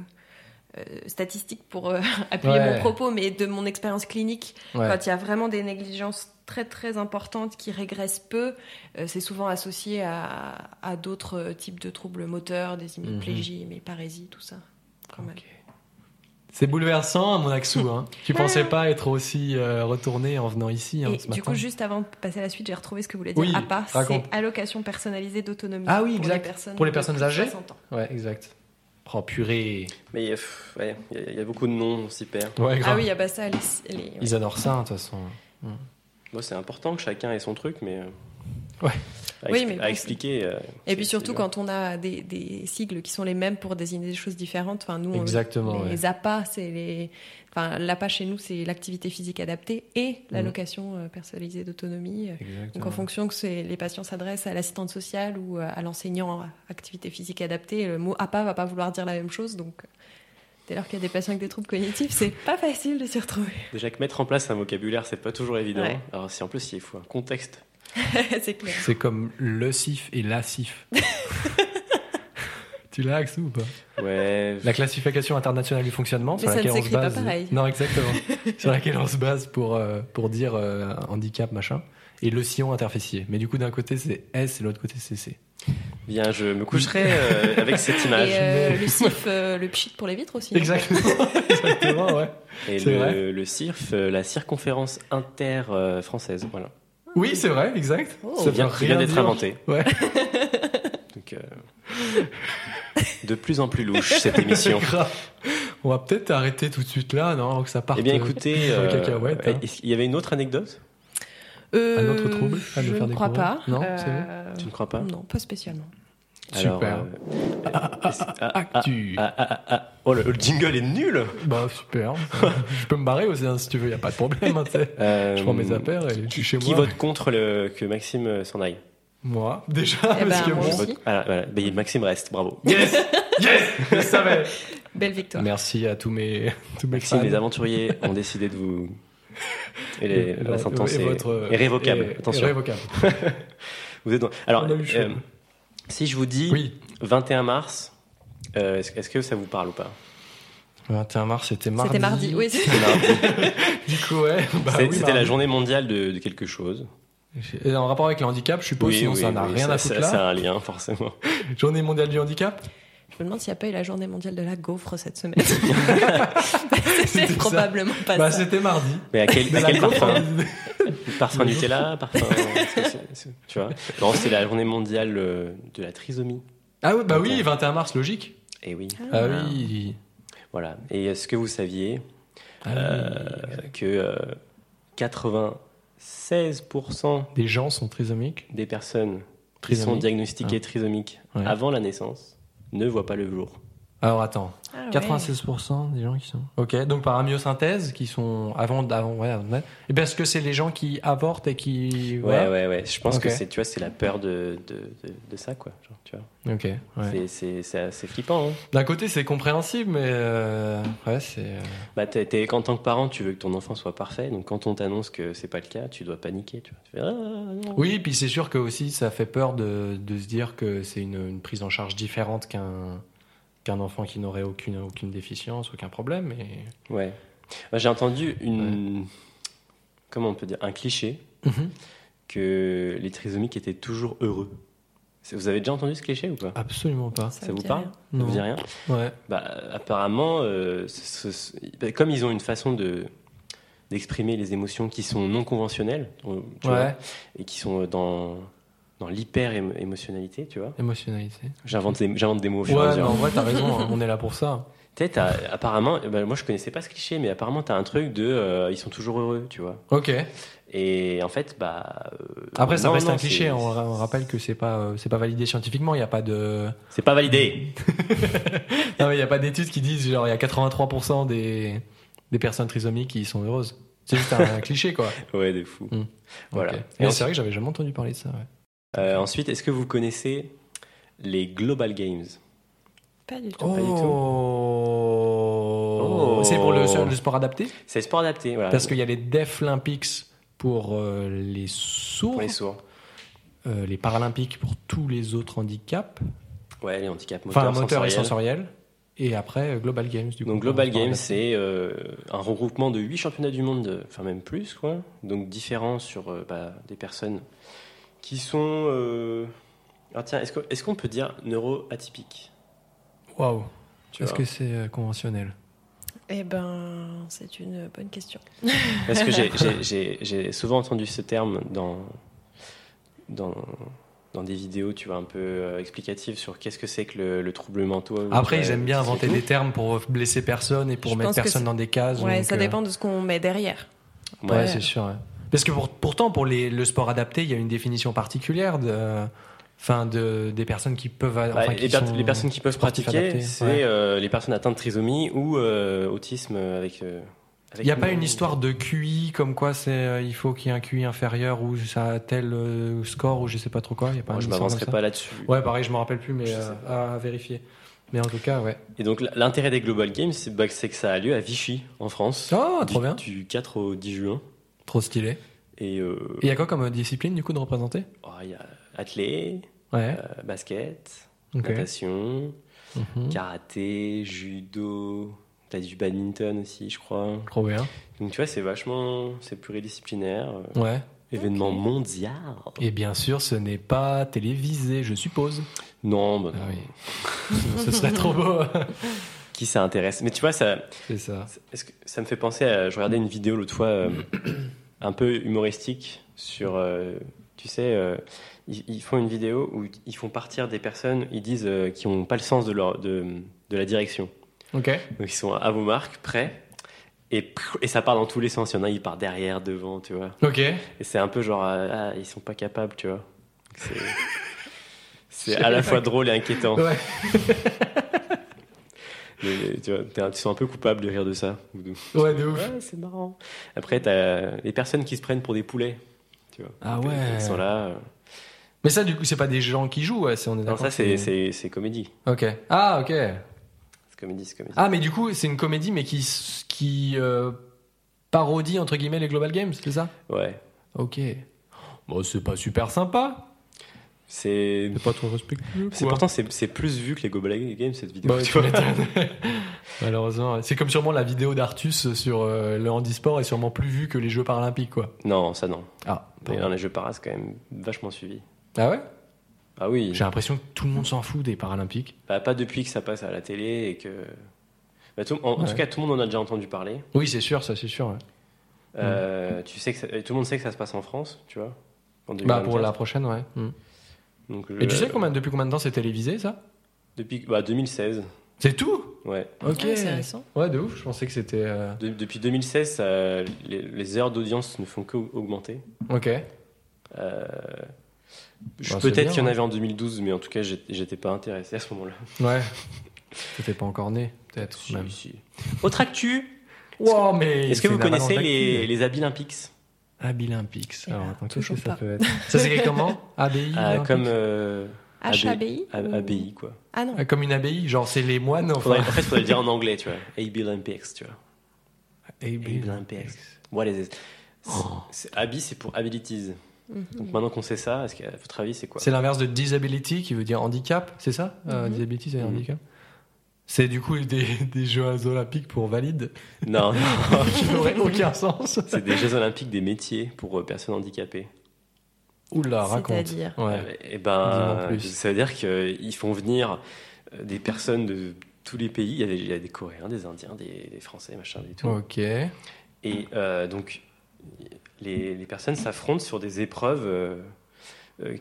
euh, statistiques pour euh, appuyer Ouais. mon propos, mais de mon expérience clinique, Ouais. quand il y a vraiment des négligences très très importantes qui régressent peu, euh, c'est souvent associé à, à d'autres euh, types de troubles moteurs, des hémiplégies, hémiparésies, tout ça. quand même. Ok. C'est bouleversant, à mon Axou. Hein. Tu pensais pas être aussi retourné en venant ici hein, Et ce du matin coup, juste avant de passer à la suite, j'ai retrouvé ce que voulait dire Oui, APA, c'est allocation personnalisée d'autonomie. Ah oui, pour exact. Les personnes Pour les personnes âgées 60 ans. Ouais, exact. Oh purée. mais il y a- pff, ouais, il y, a- il y a beaucoup de noms, on s'y perd. Ouais. Ah oui, il y a bah ça, les, les- Ils adorent ça, de toute façon. Bon, c'est important que chacun ait son truc, mais euh, Ouais. à, Oui, mais à expliquer. euh, Et puis surtout quand on a des, des sigles qui sont les mêmes pour désigner des choses différentes. Enfin, nous, on- Exactement, les ouais. APA, c'est les. Enfin, l'APA chez nous, c'est l'activité physique adaptée et l'allocation euh, personnalisée d'autonomie. Exactement. Donc en fonction que les patients s'adressent à l'assistante sociale ou euh, à l'enseignant activité physique adaptée, le mot APA va pas vouloir dire la même chose. Donc euh, dès lors qu'il y a des patients avec des troubles cognitifs, c'est pas facile de s'y retrouver. Déjà que mettre en place un vocabulaire, c'est pas toujours évident. Ouais. Alors si en plus il faut un contexte. c'est clair. C'est comme le CIF et la CIF. tu l'as, Axou, ou pas Ouais. La classification internationale du fonctionnement, Mais sur ça ne laquelle on se pas base. pareil. Non, exactement. sur laquelle on se base pour, euh, pour dire euh, handicap, machin. Et le sillon interfessier. Mais du coup, d'un côté, c'est S et de l'autre côté, c'est C. Bien, je me coucherai euh, avec cette image. Et euh, le CIF, euh, le pchit pour les vitres aussi. Exactement. exactement, ouais. Et le, vrai. le CIRF, euh, la circonférence inter-française. voilà. Oui, c'est vrai, exact. Oh. Ça vient, vient rien d'être inventé. Ouais. Donc, euh, de plus en plus louche cette émission. On va peut-être arrêter tout de suite là, non avant que ça parte. Eh bien, euh, écoutez, euh, hein. qu'il y avait une autre anecdote? Euh, Un autre trouble à Je ne crois pas. Non, Euh, c'est Tu ne crois pas? Non, pas spécialement. Super. euh, ah, ah, Actu. ah, ah, ah, ah. Oh, le, le jingle est nul Bah super. je peux me barrer aussi hein, si tu veux, y a pas de problème. hein. Euh, je prends mes affaires et je suis chez Qui moi. vote contre le, que Maxime euh, s'en aille? Moi, déjà, Eh ben, parce que moi bon. aussi. Vote- voilà, voilà. Ben, Maxime reste, bravo. Yes, yes, je savais. Belle victoire. Merci à tous mes tous mes Maxime, fans. les aventuriers ont décidé de vous. Et les- Et- la sentence et est, votre- est révocable. et- Attention. et révocable. Vous êtes dans- Alors, On a eu chaud. euh, si je vous dis Oui. 21 mars, euh, est-ce est-ce que ça vous parle ou pas? 21 mars, c'était mardi. C'était mardi, oui. c'est- Mardi. Du coup, ouais. bah oui, C'était la journée mondiale de, de quelque chose. Et en rapport avec le handicap, je suppose, sinon ça n'a oui, rien ça- à foutre ça- là. Ça a un lien, forcément. Journée mondiale du handicap? Me demande s'il n'y a pas eu la journée mondiale de la gaufre cette semaine. C'était C'était ça. probablement pas Bah, ça. c'était mardi. Mais à quel, à quel parfum. Parfum Nutella Parfum. c'est- c'est- c'est- tu vois Non, c'est la journée mondiale euh, de la trisomie. Ah oui, bah oui, Ok. 21 mars, logique. Et oui, Ah oui. voilà. Et est-ce que vous saviez Ah euh, oui. que euh, 96% Des gens sont trisomiques. des personnes qui Trisomiques. sont diagnostiquées trisomiques Ouais. avant la naissance ne voient pas le jour. Alors attends, Ah ouais. 96% des gens qui sont. Ok, donc par amyosynthèse, qui sont avant, avant, ouais, avant. Et parce que c'est les gens qui avortent et qui. Ouais, ouais, ouais. Je pense que c'est, tu vois, c'est la peur de, de, de, de ça, quoi. Genre, tu vois. Ok, ouais. C'est, c'est, c'est assez flippant. Hein. D'un côté, c'est compréhensible, mais euh, ouais, c'est. euh, Bah, t'es, t'es- en tant que parent, tu veux que ton enfant soit parfait. Donc, quand on t'annonce que c'est pas le cas, tu dois paniquer. Tu, vois. Tu fais, ah, non. Oui, puis c'est sûr que aussi ça fait peur de, de se dire que c'est une, une prise en charge différente qu'un qu'un enfant qui n'aurait aucune aucune déficience, aucun problème. Et... Ouais. Moi, j'ai entendu une. Comment on peut dire Un cliché que les trisomiques étaient toujours heureux. Vous avez déjà entendu ce cliché ou pas? Absolument pas. Ça, vous parle? rien. Ça Non. vous dit rien? Ouais. Bah, apparemment, euh, ce- ce- bah, comme ils ont une façon de d'exprimer les émotions qui sont non conventionnelles, euh, vois, et qui sont dans dans l'hyper émo- émotionnalité, tu vois. Émotionnalité. J'invente des, j'invente des mots au fur et à Ouais, mais mesure. en vrai, t'as raison. hein, on est là pour ça. Tu sais, t'as- apparemment, bah, moi je connaissais pas ce cliché, mais apparemment t'as un truc de, euh, ils sont toujours heureux, tu vois. Ok. Et en fait, bah. euh, Après, ça non, reste non, un cliché. On, on rappelle que c'est pas euh, c'est pas validé scientifiquement. Il y a pas de C'est pas validé. non, mais il y a pas d'études qui disent genre il y a 83% des des personnes trisomiques qui sont heureuses. C'est juste un cliché quoi. Ouais, des fous. Mm. Voilà. Ok. Et ensuite- c'est vrai que j'avais jamais entendu parler de ça. Ouais. Euh, ensuite, est-ce que vous connaissez les Global Games? Pas du tout. Pas du tout. Oh. C'est pour le, le sport adapté? C'est sport adapté, voilà. Parce qu'il y a les Deaflympics pour euh, les sourds, Pour les sourds. euh, les Paralympiques pour tous les autres handicaps, Ouais, les handicaps moteurs, enfin moteur et sensoriels. sensoriel, et après Global Games du coup. Donc Global Games, c'est euh, un regroupement de 8 championnats du monde, de- enfin même plus, quoi. Donc différents sur euh, bah, des personnes qui sont... euh, Alors tiens, est-ce que- est-ce qu'on peut dire neuroatypiques Waouh. Est-ce que c'est euh, conventionnel? Eh ben, c'est une bonne question. Parce que j'ai- j'ai- j'ai j'ai souvent entendu ce terme dans, dans, dans des vidéos, tu vois, un peu euh, explicatives sur qu'est-ce que c'est que le, le trouble mental. Après, euh, ils aiment bien inventer des termes pour blesser personne et pour Je mettre personne dans des cases. Ouais, donc, ça euh, dépend de ce qu'on met derrière. Ouais, Ouais. c'est sûr. ouais. Parce que pour- pourtant, pour les, le sport adapté, il y a une définition particulière de, enfin, de, des personnes qui peuvent. Bah, enfin, qui les, per- sont les personnes qui peuvent pratiquer, c'est ouais. euh, les personnes atteintes de trisomie ou euh, autisme avec. euh, avec Il n'y a pas une histoire de QI comme quoi c'est il faut qu'il y ait un QI inférieur ou ça a tel score ou je sais pas trop quoi. Il y a pas je m'avancerai pas là-dessus. Ouais, pareil, je me rappelle plus, mais à vérifier. Mais en tout cas, ouais. Et donc l'intérêt des Global Games, c'est bah, c'est que ça a lieu à Vichy, en France. Oh, du, trop bien. Du 4 au 10 juin. Trop stylé. Et euh, il y a quoi comme euh, discipline du coup de représenter? Oh, il y a athlé, Ouais. euh, basket, ok. natation, Mhm. karaté, judo. T'as du badminton aussi, je crois. Trop bien. Donc tu vois, c'est vachement, c'est pluridisciplinaire. euh, Ouais. événement mondial. Et bien sûr, ce n'est pas télévisé, je suppose. Non, bah, Ah oui. Ce serait trop beau. qui ça intéresse Mais tu vois, ça, C'est ça. est-ce que ça me fait penser à. Je regardais une vidéo l'autre fois, euh, un peu humoristique, sur. euh, tu sais, euh, ils, ils font une vidéo où ils font partir des personnes, ils disent, qui n'ont pas le sens de, leur, de, de la direction. Ok. Donc ils sont à vos marques, prêts. Et, et ça part dans tous les sens. Il y en a, ils partent derrière, devant, tu vois. Ok. Et c'est un peu genre, euh, ah, ils sont pas capables, tu vois. C'est- C'est à la fois drôle et inquiétant. Ouais. Mais, tu vois, t'es un- tu sens un peu coupable de rire de ça. Ouais, de ouf. Ouais, c'est marrant. Après, t'as les personnes qui se prennent pour des poulets. Tu vois. Ah ouais. Ils sont là. euh. Mais ça, du coup, c'est pas des gens qui jouent, ouais, c'est on est Non, d'accord. ça, c'est, c'est, c'est comédie. Ok. Ah, ok. C'est comédie, c'est comédie. Ah, mais du coup, c'est une comédie, mais qui, s- qui euh, parodie, entre guillemets, les Global Games, c'est ça? Ouais. Ok. Bon, c'est pas super sympa. C'est. C'est pas trop respectueux. c'est pourtant, c'est, c'est plus vu que les Gobelin Games, cette vidéo. Bah, tu vois. Malheureusement, c'est comme sûrement la vidéo d'Artus sur euh, le handisport est sûrement plus vue que les Jeux paralympiques, quoi. Non, ça non. Ah, Mais dans les jeux para, c'est quand même vachement suivi. ah ouais? Ah oui. J'ai l'impression que tout le monde s'en fout des paralympiques. Bah, pas depuis que ça passe à la télé et que. Bah, tout- en, en Ouais. tout cas, tout le monde en a déjà entendu parler. Oui, c'est sûr, ça, c'est sûr. ouais. Euh, tu sais que ça- tout le monde sait que ça se passe en France, tu vois. en Bah, 2024. pour la prochaine, ouais. Mm. Donc, Et tu euh, sais combien, depuis combien de temps c'est télévisé, ça? Depuis bah, 2016, C'est tout? Ouais. Ok. Ah, c'est récent. Ouais, de ouf, je pensais que c'était. euh, De- depuis 2016, ça- les, les heures d'audience ne font qu'augmenter. Ok. Euh, je- Bah, Peut-être qu'il y en hein. avait en 2012, mais en tout cas, j'étais pas intéressé à ce moment-là. Ouais. T'étais pas encore né, peut-être. Si, même. si. Autre actu Wow, mais. Est-ce que c'est vous une avalanche connaissez les, les Abilympics Abilympics. Eh Alors, attends, qu'est-ce toujours que ça pas. peut être Ça s'écrit comment ABI Ah, Comme euh, HABI A- ou- ABI, quoi. Ah non. Ah, Comme une abbaye Genre, c'est les moines, enfin. Faudrait- en fait, il faudrait le dire en anglais, tu vois. Abilympics, tu vois. Abilympics. What is it? Oh. C'est- Abi, c'est pour abilities. Mhm. Donc maintenant qu'on sait ça, est-ce qu'à votre avis, c'est quoi? C'est l'inverse de disability qui veut dire handicap, c'est ça? Euh, Mhm. Disability, c'est Mhm. handicap C'est du coup des, des Jeux olympiques pour valides Non, qui n'auraient aucun sens. c'est des Jeux Olympiques des métiers pour euh, personnes handicapées. Oula, raconte. C'est-à-dire Ouais. Et ben, Dis-en plus. ça veut dire qu'ils font venir euh, des personnes de tous les pays. Il y a des, il y a des Coréens, des Indiens, des, des Français, machin, et tout. Ok. Et euh, donc, les, les personnes s'affrontent sur des épreuves euh, euh,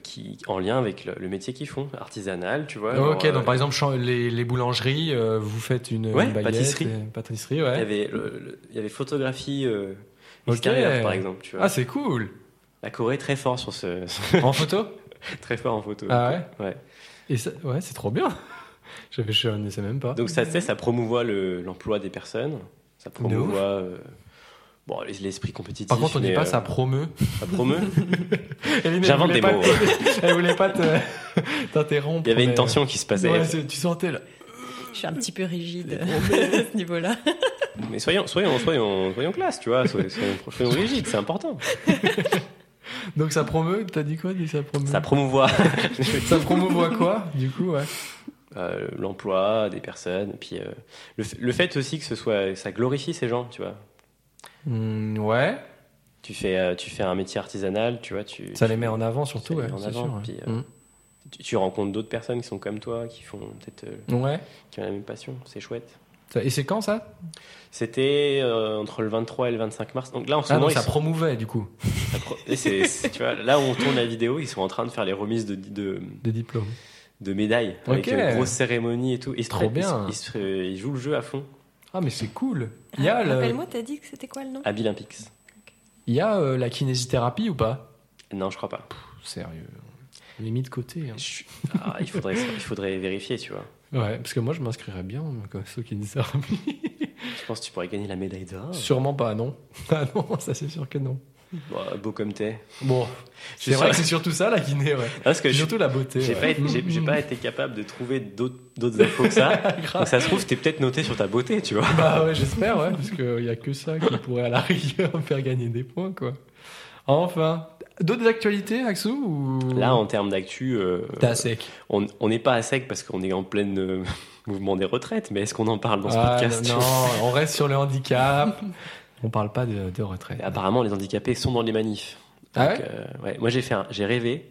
qui, en lien avec le, le métier qu'ils font, artisanal, tu vois. ok, donc euh, par exemple, chan- les, les boulangeries, euh, vous faites une, Ouais, une baguette, pâtisserie. et- Pâtisserie, il, y ouais. avait le- il y avait photographie euh, extérieure, par exemple. Tu vois. Ah, c'est cool. La Corée est très fort sur ce, en photo? Très fort en photo. Ah ouais? Ouais. Et ça, ouais, c'est trop bien. Je ne sais même pas. Donc ça, ça promouvoit le- l'emploi des personnes, ça promouvoit euh, bon, l'esprit compétitif. Par contre, on dit pas euh, ça promeut. ça promeut. J'invente des pas mots. te- Elle voulait pas te- t'interrompre. Il y avait une tension qui se passait. Ouais, tu sentais là. Je suis un petit peu rigide à ce niveau-là. Mais soyons, soyons, soyons, soyons classe, tu vois, soyons, soyons, soyons rigides, c'est important. Donc ça promeut, t'as dit quoi dit ça promeut? Ça promouvoit Ça promouvoit quoi Du coup, ouais? euh, l'emploi des personnes, et puis euh, le, le fait aussi que ce soit, ça glorifie ces gens, tu vois. Hmm, ouais. Tu fais, euh, tu fais un métier artisanal, tu vois, tu, Ça tu- les met en avant surtout, ouais. en avant, sûr, puis, euh, Hmm. tu, tu rencontres d'autres personnes qui sont comme toi, qui font peut-être, euh, Ouais. qui ont la même passion, c'est chouette. Et c'est quand ça? C'était euh, entre le 23 et le 25 mars. Donc là, en ce Ah moment, non, ça sont- promouvait du coup, pro- et tu vois, là où on tourne la vidéo, ils sont en train de faire les remises de, diplômes. de médailles avec Ok. une grosse cérémonie et tout. Ils se Trop bien. Ils, ils ils jouent le jeu à fond. Ah mais c'est cool. Il y a, le- Rappelle-moi, t'as dit que c'était quoi le nom? À Olympics. il y a euh, la kinésithérapie ou pas? Non, je crois pas. Sérieux. On est mis de côté. hein. Je- ah, il, faudrait, il faudrait vérifier, tu vois. Ouais, parce que moi je m'inscrirais bien comme ça kinésithérapie. Je pense que tu pourrais gagner la médaille d'or. Sûrement pas, non. Ah non, ça c'est sûr que non. Bah, beau comme t'es. Bon, c'est vrai que c'est surtout ça la ouais. Ah, Parce que C'est je- surtout la beauté. j'ai ouais. pas, pas été capable de trouver d'autres infos que ça. Donc ça se trouve, t'es peut-être noté sur ta beauté, tu vois. Bah ouais, j'espère, ouais, parce qu'il y a que ça qui pourrait à la rigueur me faire gagner des points, quoi. Enfin, d'autres actualités, Axou ou... Là, en termes d'actu, euh, T'es à sec. on n'est pas à sec parce qu'on est en plein euh, mouvement des retraites, mais est-ce qu'on en parle dans ce Ah, podcast? non, on reste sur le handicap. On parle pas de, de retraite. Et Apparemment, les handicapés sont dans les manifs. Ah Donc, euh, ouais, Moi, j'ai fait, un- j'ai rêvé.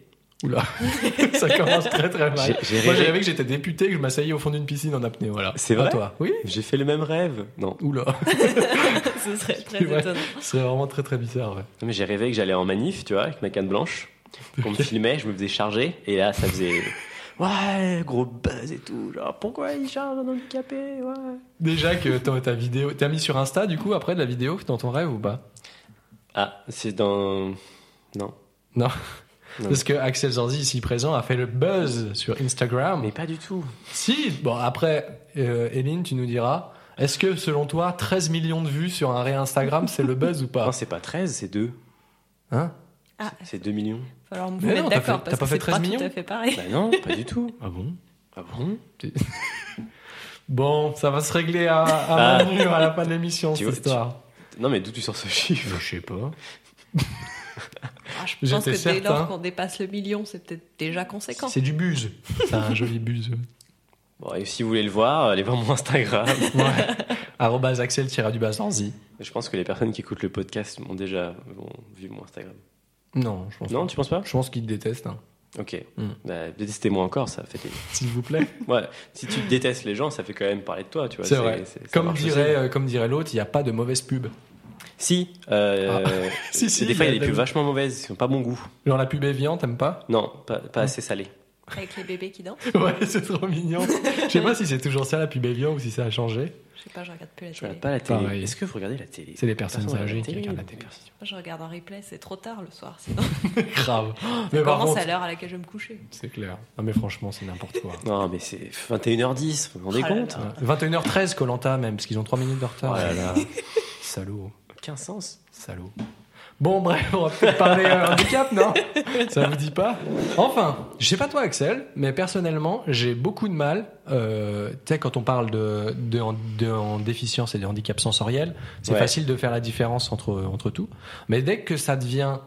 Oula, ça commence très très mal. J'ai- j'ai Moi, j'ai rêvé- rêvé que j'étais député, que je m'asseyais au fond d'une piscine en apnée, voilà. C'est Pas vrai toi Oui J'ai fait le même rêve. Non, Oula, Ce serait très Ouais. étonnant. ce serait vraiment très très bizarre, ouais. Non, mais j'ai rêvé que j'allais en manif, tu vois, avec ma canne blanche. On me filmait, je me faisais charger, et là, ça faisait. Ouais, gros buzz et tout. Genre, pourquoi il charge un handicapé Ouais. Déjà que ta, ta vidéo... T'as mis sur Insta, du coup, après, de la vidéo dans ton rêve ou pas? Ah, c'est dans. Non. Non. Non. Parce que Axel Zanzi, ici présent, a fait le buzz sur Instagram. Mais pas du tout. Si, bon, après, euh, Eline, tu nous diras, est-ce que selon toi, 13 millions de vues sur un réel Instagram, c'est le buzz ou Non, pas c'est pas 13, c'est 2. Hein? Ah, C'est 2 millions. il va falloir me Mais mettre non, t'as d'accord parce pas que fait c'est 13 pas millions tout à fait pareil. Bah non, pas du tout. Ah bon? Ah bon? Bon, ça va se régler à, à Ah. à la fin de l'émission, cette vois, histoire. Non, mais d'où tu sors ce chiffre? Je sais pas. Ah, je pense que J'étais dès lors certain. qu'on dépasse le million, c'est peut-être déjà conséquent. C'est du buzz. C'est un joli buzz. Bon, et si vous voulez le voir, allez voir mon Instagram. Ouais. Axel du. Je pense que les personnes qui écoutent le podcast m'ont déjà ont vu mon Instagram. Non, je pense Non, tu penses pas? Je pense qu'il te déteste, hein. Ok. Hmm. Bah, détestez-moi encore, ça fait. des- s'il vous plaît. Ouais. Si tu détestes les gens, ça fait quand même parler de toi, tu vois. C'est vrai. Comme dirait, euh, comme dirait l'autre, il n'y a pas de mauvaise pub. Si. Euh, Si, si, Des fois, il y a des pubs vachement mauvaises, qui n'ont pas bon goût. Genre la pub Evian, t'aimes pas? Non, pas, pas assez salé. Avec les bébés qui dansent. Ouais, c'est trop mignon. Je sais pas si c'est toujours ça la pub Evian ou si ça a changé. Je sais pas, je regarde plus la Je télé. regarde pas la télé. Pareil. Est-ce que vous regardez la télé? C'est les personnes Personne âgées qui la télé, regardent la télé. Moi, je regarde en replay, c'est trop tard le soir. Sinon, Grave. ça Mais par commence contre, à l'heure à laquelle je vais me coucher. c'est clair. Non mais franchement, c'est n'importe quoi. Non, mais c'est 21h10, vous vous rendez Oh là compte? là. 21h13 Colanta même, parce qu'ils ont 3 minutes de retard. Oh là là. Salaud. Aucun sens. Salaud. Bon, bref, on va peut-être parler euh, handicap, non Ça vous dit pas Enfin, je sais pas toi, Axel, mais personnellement, j'ai beaucoup de mal. Euh, tu sais, quand on parle de, de, de en déficience et de handicap sensoriel, c'est Ouais. facile de faire la différence entre, entre tout. Mais dès que ça devient.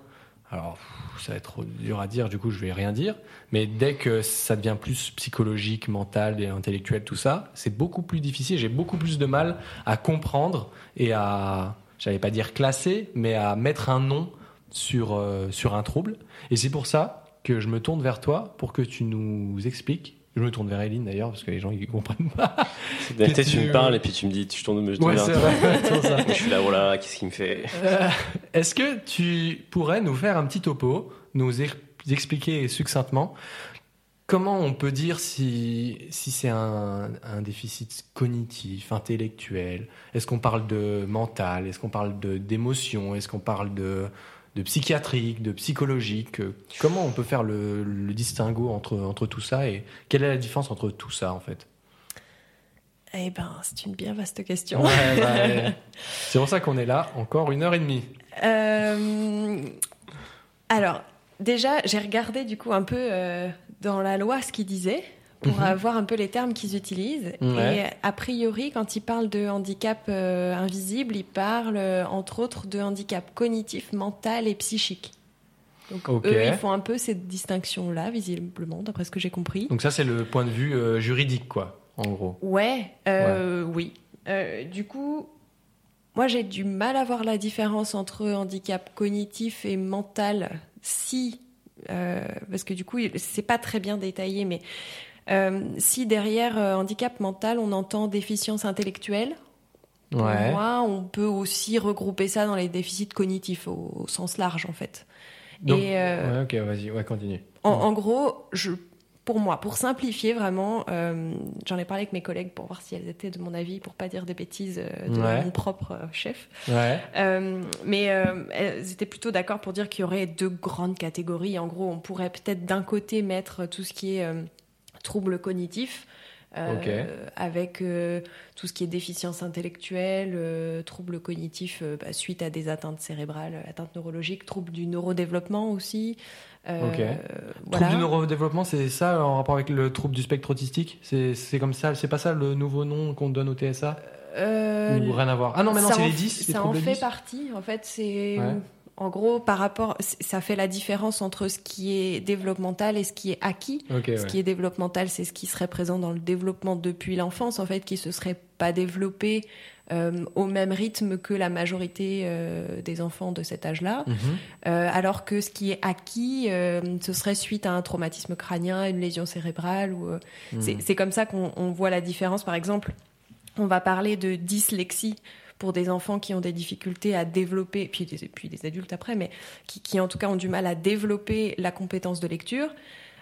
Alors, ça va être trop dur à dire, du coup, je vais rien dire. Mais dès que ça devient plus psychologique, mental et intellectuel, tout ça, c'est beaucoup plus difficile. J'ai beaucoup plus de mal à comprendre et à, j'allais pas dire classer, mais à mettre un nom sur, euh, sur un trouble. Et c'est pour ça que je me tourne vers toi pour que tu nous expliques. Je me tourne vers Eline d'ailleurs, parce que les gens ils comprennent pas. Qu'est-ce tu me parles et puis tu me dis, tu tournes, je tourne Ouais, vers toi. ça. Je suis là, oh là, qu'est-ce qu'il me fait? Euh, Est-ce que tu pourrais nous faire un petit topo, nous ex- expliquer succinctement comment on peut dire si, si c'est un, un déficit cognitif, intellectuel? Est-ce qu'on parle de mental? Est-ce qu'on parle d'émotion? Est-ce qu'on parle de, de psychiatrique, de psychologique? Comment on peut faire le, le distinguo entre, entre tout ça et quelle est la différence entre tout ça en fait? Eh ben, c'est une bien vaste question. Ouais, bah. C'est pour ça qu'on est là encore une heure et demie. Euh, alors, déjà, j'ai regardé du coup un peu euh, dans la loi ce qu'ils disaient pour Mhm. avoir un peu les termes qu'ils utilisent. Ouais. Et a priori, quand ils parlent de handicap euh, invisible, ils parlent euh, entre autres de handicap cognitif, mental et psychique. Donc eux, ils font un peu cette distinction-là, visiblement, d'après ce que j'ai compris. Donc ça c'est le point de vue euh, juridique quoi, en gros. Ouais, oui. Du coup, moi j'ai du mal à voir la différence entre handicap cognitif et mental si, euh, parce que du coup c'est pas très bien détaillé, mais euh, si derrière euh, handicap mental on entend déficience intellectuelle, pour Ouais. moi on peut aussi regrouper ça dans les déficits cognitifs au, au sens large en fait. Donc, Et, ouais, ok, vas-y, ouais, continue. En, en gros, je, pour moi, pour simplifier vraiment, euh, j'en ai parlé avec mes collègues pour voir si elles étaient de mon avis, pour pas dire des bêtises euh, de Ouais. mon propre euh, chef. Ouais. Mais elles étaient plutôt d'accord pour dire qu'il y aurait deux grandes catégories. En gros, on pourrait peut-être d'un côté mettre tout ce qui est euh, Ok. avec tout ce qui est déficience intellectuelle, troubles cognitifs bah, suite à des atteintes cérébrales, atteintes neurologiques, troubles du neurodéveloppement aussi. Euh, Ok. voilà. Trouble du neurodéveloppement, c'est ça en rapport avec le trouble du spectre autistique? C'est comme ça, c'est pas ça le nouveau nom qu'on donne au TSA Euh, Ou rien à voir? Ah non, mais non, ça c'est en- les 10 les Ça en fait 10 partie. En fait, c'est Ouais. En gros par rapport. Ça fait la différence entre ce qui est développemental et ce qui est acquis. Ce ouais. qui est développemental, c'est ce qui serait présent dans le développement depuis l'enfance, en fait, qui se serait pas développé euh, au même rythme que la majorité euh, des enfants de cet âge-là. Mhm. Euh, alors que ce qui est acquis, ce serait suite à un traumatisme crânien, une lésion cérébrale. Ou, c'est- Mhm. C'est comme ça qu'on on voit la différence. Par exemple, on va parler de dyslexie pour des enfants qui ont des difficultés à développer, puis des, puis des adultes après, mais qui, qui en tout cas ont du mal à développer la compétence de lecture.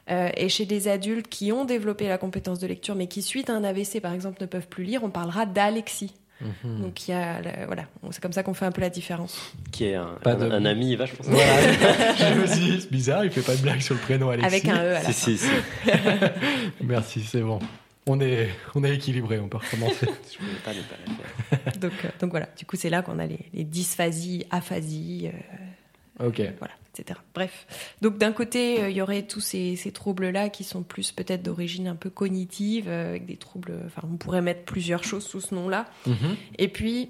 Euh, et chez des adultes qui ont développé la compétence de lecture, mais qui suite à un AVC par exemple ne peuvent plus lire, on parlera d'alexie. Mhm. Donc il y a, voilà, c'est comme ça qu'on fait un peu la différence. Qui est un, Pas un- de- un ami vachement sympa. Voilà, je me suis dit, c'est bizarre, il fait pas de blague sur le prénom Alexis. Avec un E à la Si, fin. si, si. Merci, c'est bon. On est, on est équilibré, on peut recommencer. Je pas ne pas la faire. Donc, euh, donc voilà, du coup c'est là qu'on a les, les dysphasies, aphasies, euh, ok. voilà, etc. Bref. Donc d'un côté, euh, il y aurait tous ces, ces troubles-là qui sont plus peut-être d'origine un peu cognitive, euh, avec des troubles, enfin on pourrait mettre plusieurs choses sous ce nom-là. Mhm. Et puis,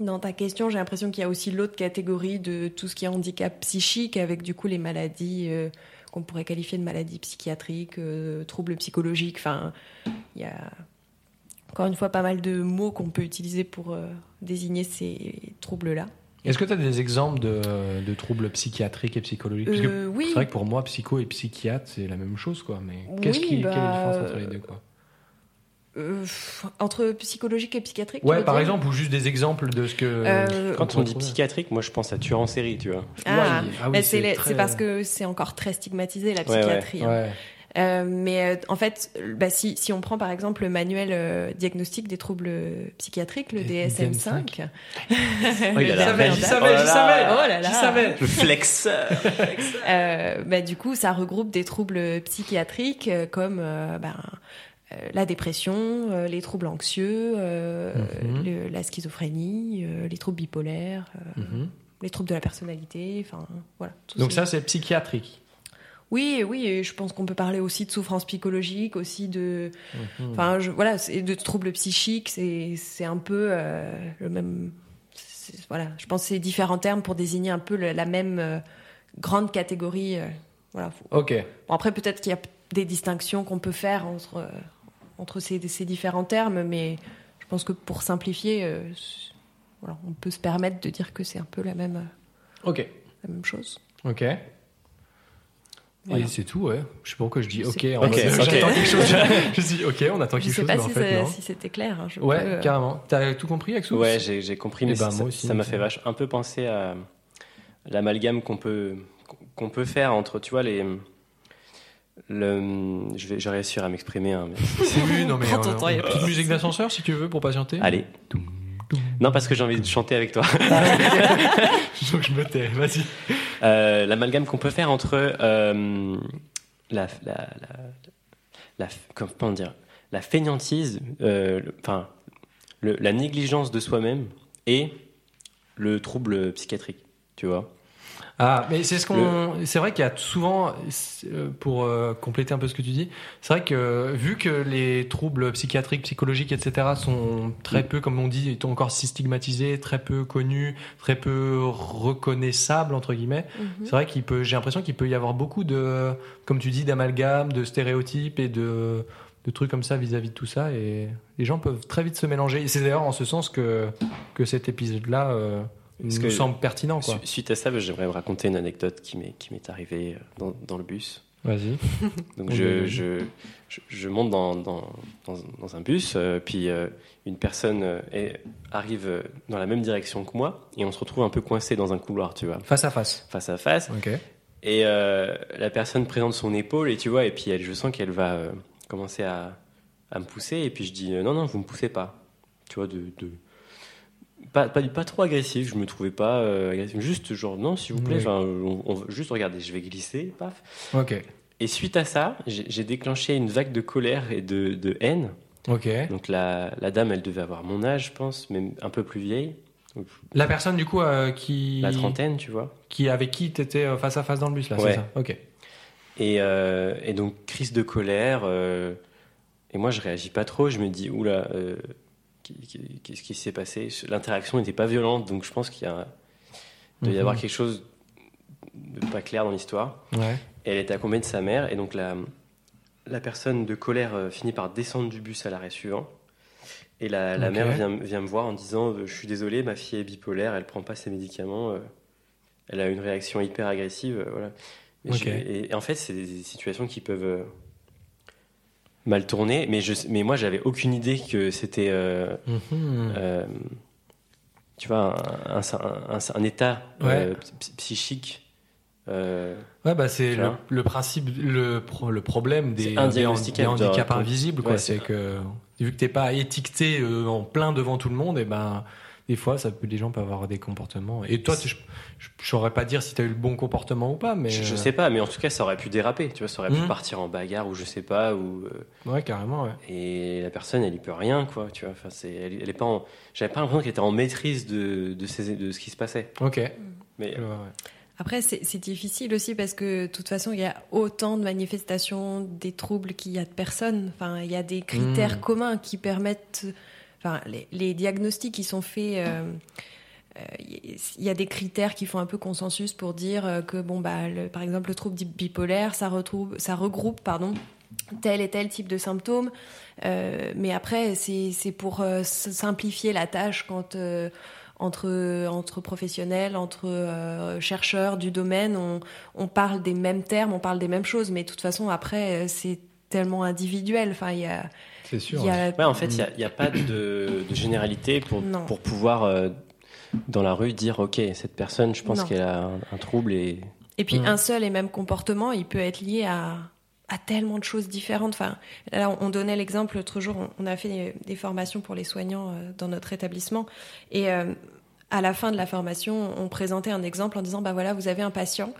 dans ta question, j'ai l'impression qu'il y a aussi l'autre catégorie de tout ce qui est handicap psychique, avec du coup les maladies euh, qu'on pourrait qualifier de maladies psychiatriques, euh, troubles psychologiques. Enfin, il y a encore une fois pas mal de mots qu'on peut utiliser pour euh, désigner ces troubles-là. Est-ce que tu as des exemples de, de troubles psychiatriques et psychologiques? Parce que Euh, oui. C'est vrai que pour moi, psycho et psychiatre, c'est la même chose, quoi. Mais qu'est-ce qui, quelle est la bah, différence entre les deux, quoi? Euh, entre psychologique et psychiatrique Ouais, par exemple, ou juste des exemples de ce que. Euh, Quand qu'on on dit psychiatrique, moi je pense à tueur en série, tu vois. Ah, Ouais, ah oui, mais c'est très- c'est parce que c'est encore très stigmatisé la Ouais, ouais. psychiatrie. hein. Ouais. Euh, mais euh, en fait, euh, bah, si, si on prend par exemple le manuel euh, diagnostic des troubles psychiatriques, le Le DSM-5, Oh, il a Le la DSM-5. rage. j'y Oh savais, Oh. Le flex. euh, bah, du coup, ça regroupe des troubles psychiatriques euh, comme euh, ben, euh, la dépression, euh, les troubles anxieux, euh, Mhm. le- la schizophrénie, euh, les troubles bipolaires, euh, Mhm. les troubles de la personnalité, enfin voilà. tout Donc ça, c'est psychiatrique. Oui, oui, et je pense qu'on peut parler aussi de souffrance psychologique, aussi de, Mhm. enfin, voilà, de troubles psychiques, c'est un peu euh, le même, voilà, je pense que c'est différents termes pour désigner un peu le- la même euh, grande catégorie, euh, voilà. faut- Ok. Bon, après, peut-être qu'il y a des distinctions qu'on peut faire entre euh, entre ces, ces différents termes, mais je pense que pour simplifier, euh, voilà, on peut se permettre de dire que c'est un peu la même euh, Ok. la même chose. Ok. Voilà. Et c'est tout, ouais. Je sais pas pourquoi je dis Je ok. sais- ok. J'attends quelque chose. je dit ok, on attend Je quelque sais chose, pas mais en si, fait, c'était clair. hein, je Ouais, peux, euh, carrément. T'as tout compris, Axel Ouais, j'ai j'ai compris, mais Eh ben, ça- aussi, ça m'a fait vache, un peu penser à l'amalgame qu'on peut, qu'on peut faire entre, tu vois, les. Le, je vais, j'ai réussi à m'exprimer. hein, mais- Oui, non mais Prends ton euh, temps, y a petite musique d'ascenseur si tu veux pour patienter. Allez. Non, parce que j'ai envie de chanter avec toi. Donc je me tais. Vas-y. Euh, L'amalgame qu'on peut faire entre euh, la, la, la, la- comment dire, la fainéantise, euh, enfin, la négligence de soi-même et le trouble psychiatrique, tu vois. Ah, mais c'est ce qu'on. C'est vrai qu'il y a souvent, euh, pour euh, compléter un peu ce que tu dis, c'est vrai que vu que les troubles psychiatriques, psychologiques, etc. sont très Mm. peu, comme on dit, étant encore si stigmatisés, très peu connus, très peu reconnaissables entre guillemets. mhm. C'est vrai qu'il peut. J'ai l'impression qu'il peut y avoir beaucoup de, comme tu dis, d'amalgames, de stéréotypes et de de trucs comme ça vis-à-vis de tout ça et les gens peuvent très vite se mélanger et c'est d'ailleurs en ce sens que que cet épisode là Parce nous que- semble pertinent quoi. Suite à ça, j'aimerais vous raconter une anecdote qui m'est arrivée euh, dans, dans le bus. Vas-y. Donc je, je, je, je monte dans, dans, dans, un bus, euh, puis euh, une personne euh, est- arrive dans la même direction que moi, et on se retrouve un peu coincé dans un couloir, tu vois, Face à face. face à face. Ok. Et la personne présente son épaule, et tu vois, et puis elle, je sens qu'elle va commencer à, à me pousser, et puis je dis non, non, vous me poussez pas. Tu vois, de. de pas, pas, pas trop agressif, je me trouvais pas euh, agressif. Juste genre, non, s'il vous plaît, Oui. enfin, on, on- juste regardez, je vais glisser, paf. Ok. Et suite à ça, j'ai déclenché une vague de colère et de, de haine. Ok. Donc la, la dame, elle devait avoir mon âge, je pense, même un peu plus vieille, La personne du coup euh, qui la trentaine, tu vois. qui avec qui t'étais euh, face à face dans le bus là, Ouais. c'est ça. Ok. Et, euh, et donc crise de colère. et moi, je réagis pas trop. Je me dis, oula, qui- qui- qu'est-ce qui s'est passé L'interaction n'était pas violente, donc je pense qu'il y a, doit y Mhm. avoir quelque chose de pas clair dans l'histoire. Ouais. Elle était accompagnée de sa mère, et donc la, la personne de colère euh, finit par descendre du bus à l'arrêt suivant. Et la, la mère vient, vient me voir en disant euh, Je suis désolé, ma fille est bipolaire, elle prend pas ses médicaments, euh, elle a une réaction hyper agressive. voilà. Je- et, et en fait, c'est des, situations qui peuvent mal tourner, mais, je, mais moi, j'avais aucune idée que c'était. euh, Mhm. euh, tu vois, un, un- un- un état Ouais. euh, psy- psychique Ouais, bah c'est le, principe, le, pro- le problème des, handicaps invisibles, ouais, c'est que vu que t'es pas étiqueté en plein devant tout le monde, et ben des fois, ça peut, les gens peuvent avoir des comportements. Et toi, tu- je, je, je saurais pas dire si t'as eu le bon comportement ou pas, mais je, je euh, sais pas, mais en tout cas, ça aurait pu déraper. Tu vois, ça aurait pu Mhm. partir en bagarre ou je sais pas. Ou, euh, ouais, carrément, ouais. et la personne, elle y peut rien, quoi. Tu vois, enfin, c'est, elle, elle est pas en, j'avais pas l'impression qu'elle était en maîtrise de, de, ce qui se passait. Ok. Mais ouais. Après, c'est c'est difficile aussi parce que, de toute façon, il y a autant de manifestations des troubles qu'il y a de personnes. Enfin, il y a des critères Mm. communs qui permettent. Enfin, les, diagnostics qui sont faits. euh, euh, Il y a des critères qui font un peu consensus pour dire euh, que, bon, bah, le- par exemple, le trouble bipolaire, ça, ça regroupe pardon, tel et tel type de symptômes. Euh, mais après, c'est pour euh, simplifier la tâche quand euh, entre, professionnels, entre euh, chercheurs du domaine, on, parle des mêmes termes, on parle des mêmes choses. Mais de toute façon, après, euh, c'est tellement individuel. Enfin, il y a, C'est sûr. il y a- ouais, en fait, il n'y a, pas de, de généralité pour, pouvoir euh, dans la rue dire, ok, cette personne, je pense qu'elle a un, un trouble et Et puis Mm. un seul et même comportement, il peut être lié à, à tellement de choses différentes. Enfin, là, on- on donnait l'exemple l'autre jour, on, on a fait des, des formations pour les soignants euh, dans notre établissement. Et euh, à la fin de la formation, on présentait un exemple en disant, bah voilà, vous avez un patient,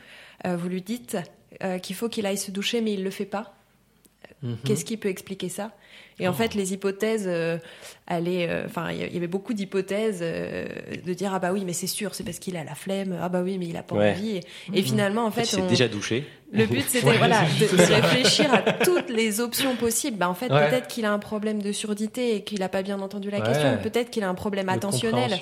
euh, vous lui dites euh, qu'il faut qu'il aille se doucher, mais il le fait pas. Mhm. Qu'est-ce qui peut expliquer ça? Et en fait, les hypothèses, euh, allaient, euh, enfin, il y avait beaucoup d'hypothèses euh, de dire ah bah oui, mais c'est sûr, c'est parce qu'il a la flemme. Ah bah oui, mais il a pas Ouais. envie. Et, et finalement, en fait, s'est on- déjà douché. le but, c'était Ouais, voilà, c'est de, de réfléchir à toutes les options possibles. Bah, en fait, Ouais. peut-être qu'il a un problème de surdité et qu'il n'a pas bien entendu la question. Peut-être qu'il a un problème De attentionnel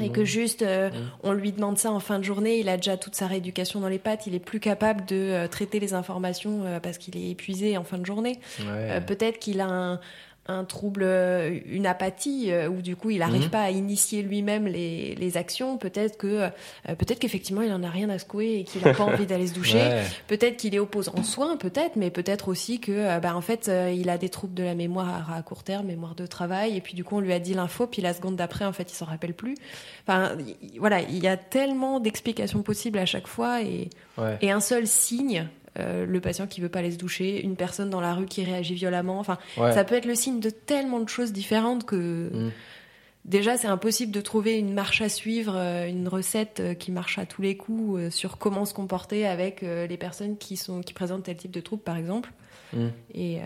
et que juste euh, Mm. on lui demande ça en fin de journée. Il a déjà toute sa rééducation dans les pattes. Il est plus capable de traiter les informations parce qu'il est épuisé en fin de journée. Peut-être qu'il a un, un trouble, euh, une apathie, euh, où du coup il n'arrive Mhm. pas à initier lui-même les, les actions. Peut-être que, euh, peut-être qu'effectivement il en a rien à secouer et qu'il n'a pas envie d'aller se doucher. Ouais. Peut-être qu'il est opposant en soins, peut-être, mais peut-être aussi que, euh, bah, en fait, euh, il a des troubles de la mémoire à court terme, mémoire de travail, et puis du coup, on lui a dit l'info, puis la seconde d'après, en fait, il s'en rappelle plus. Enfin, y- voilà, il y a tellement d'explications possibles à chaque fois, et, Ouais. et un seul signe. Euh, le patient qui veut pas aller se doucher, une personne dans la rue qui réagit violemment. Enfin, Ouais. ça peut être le signe de tellement de choses différentes que Mm. déjà c'est impossible de trouver une marche à suivre, euh, une recette euh, qui marche à tous les coups sur comment se comporter avec les personnes qui sont qui présentent tel type de trouble par exemple. Mm. Et euh,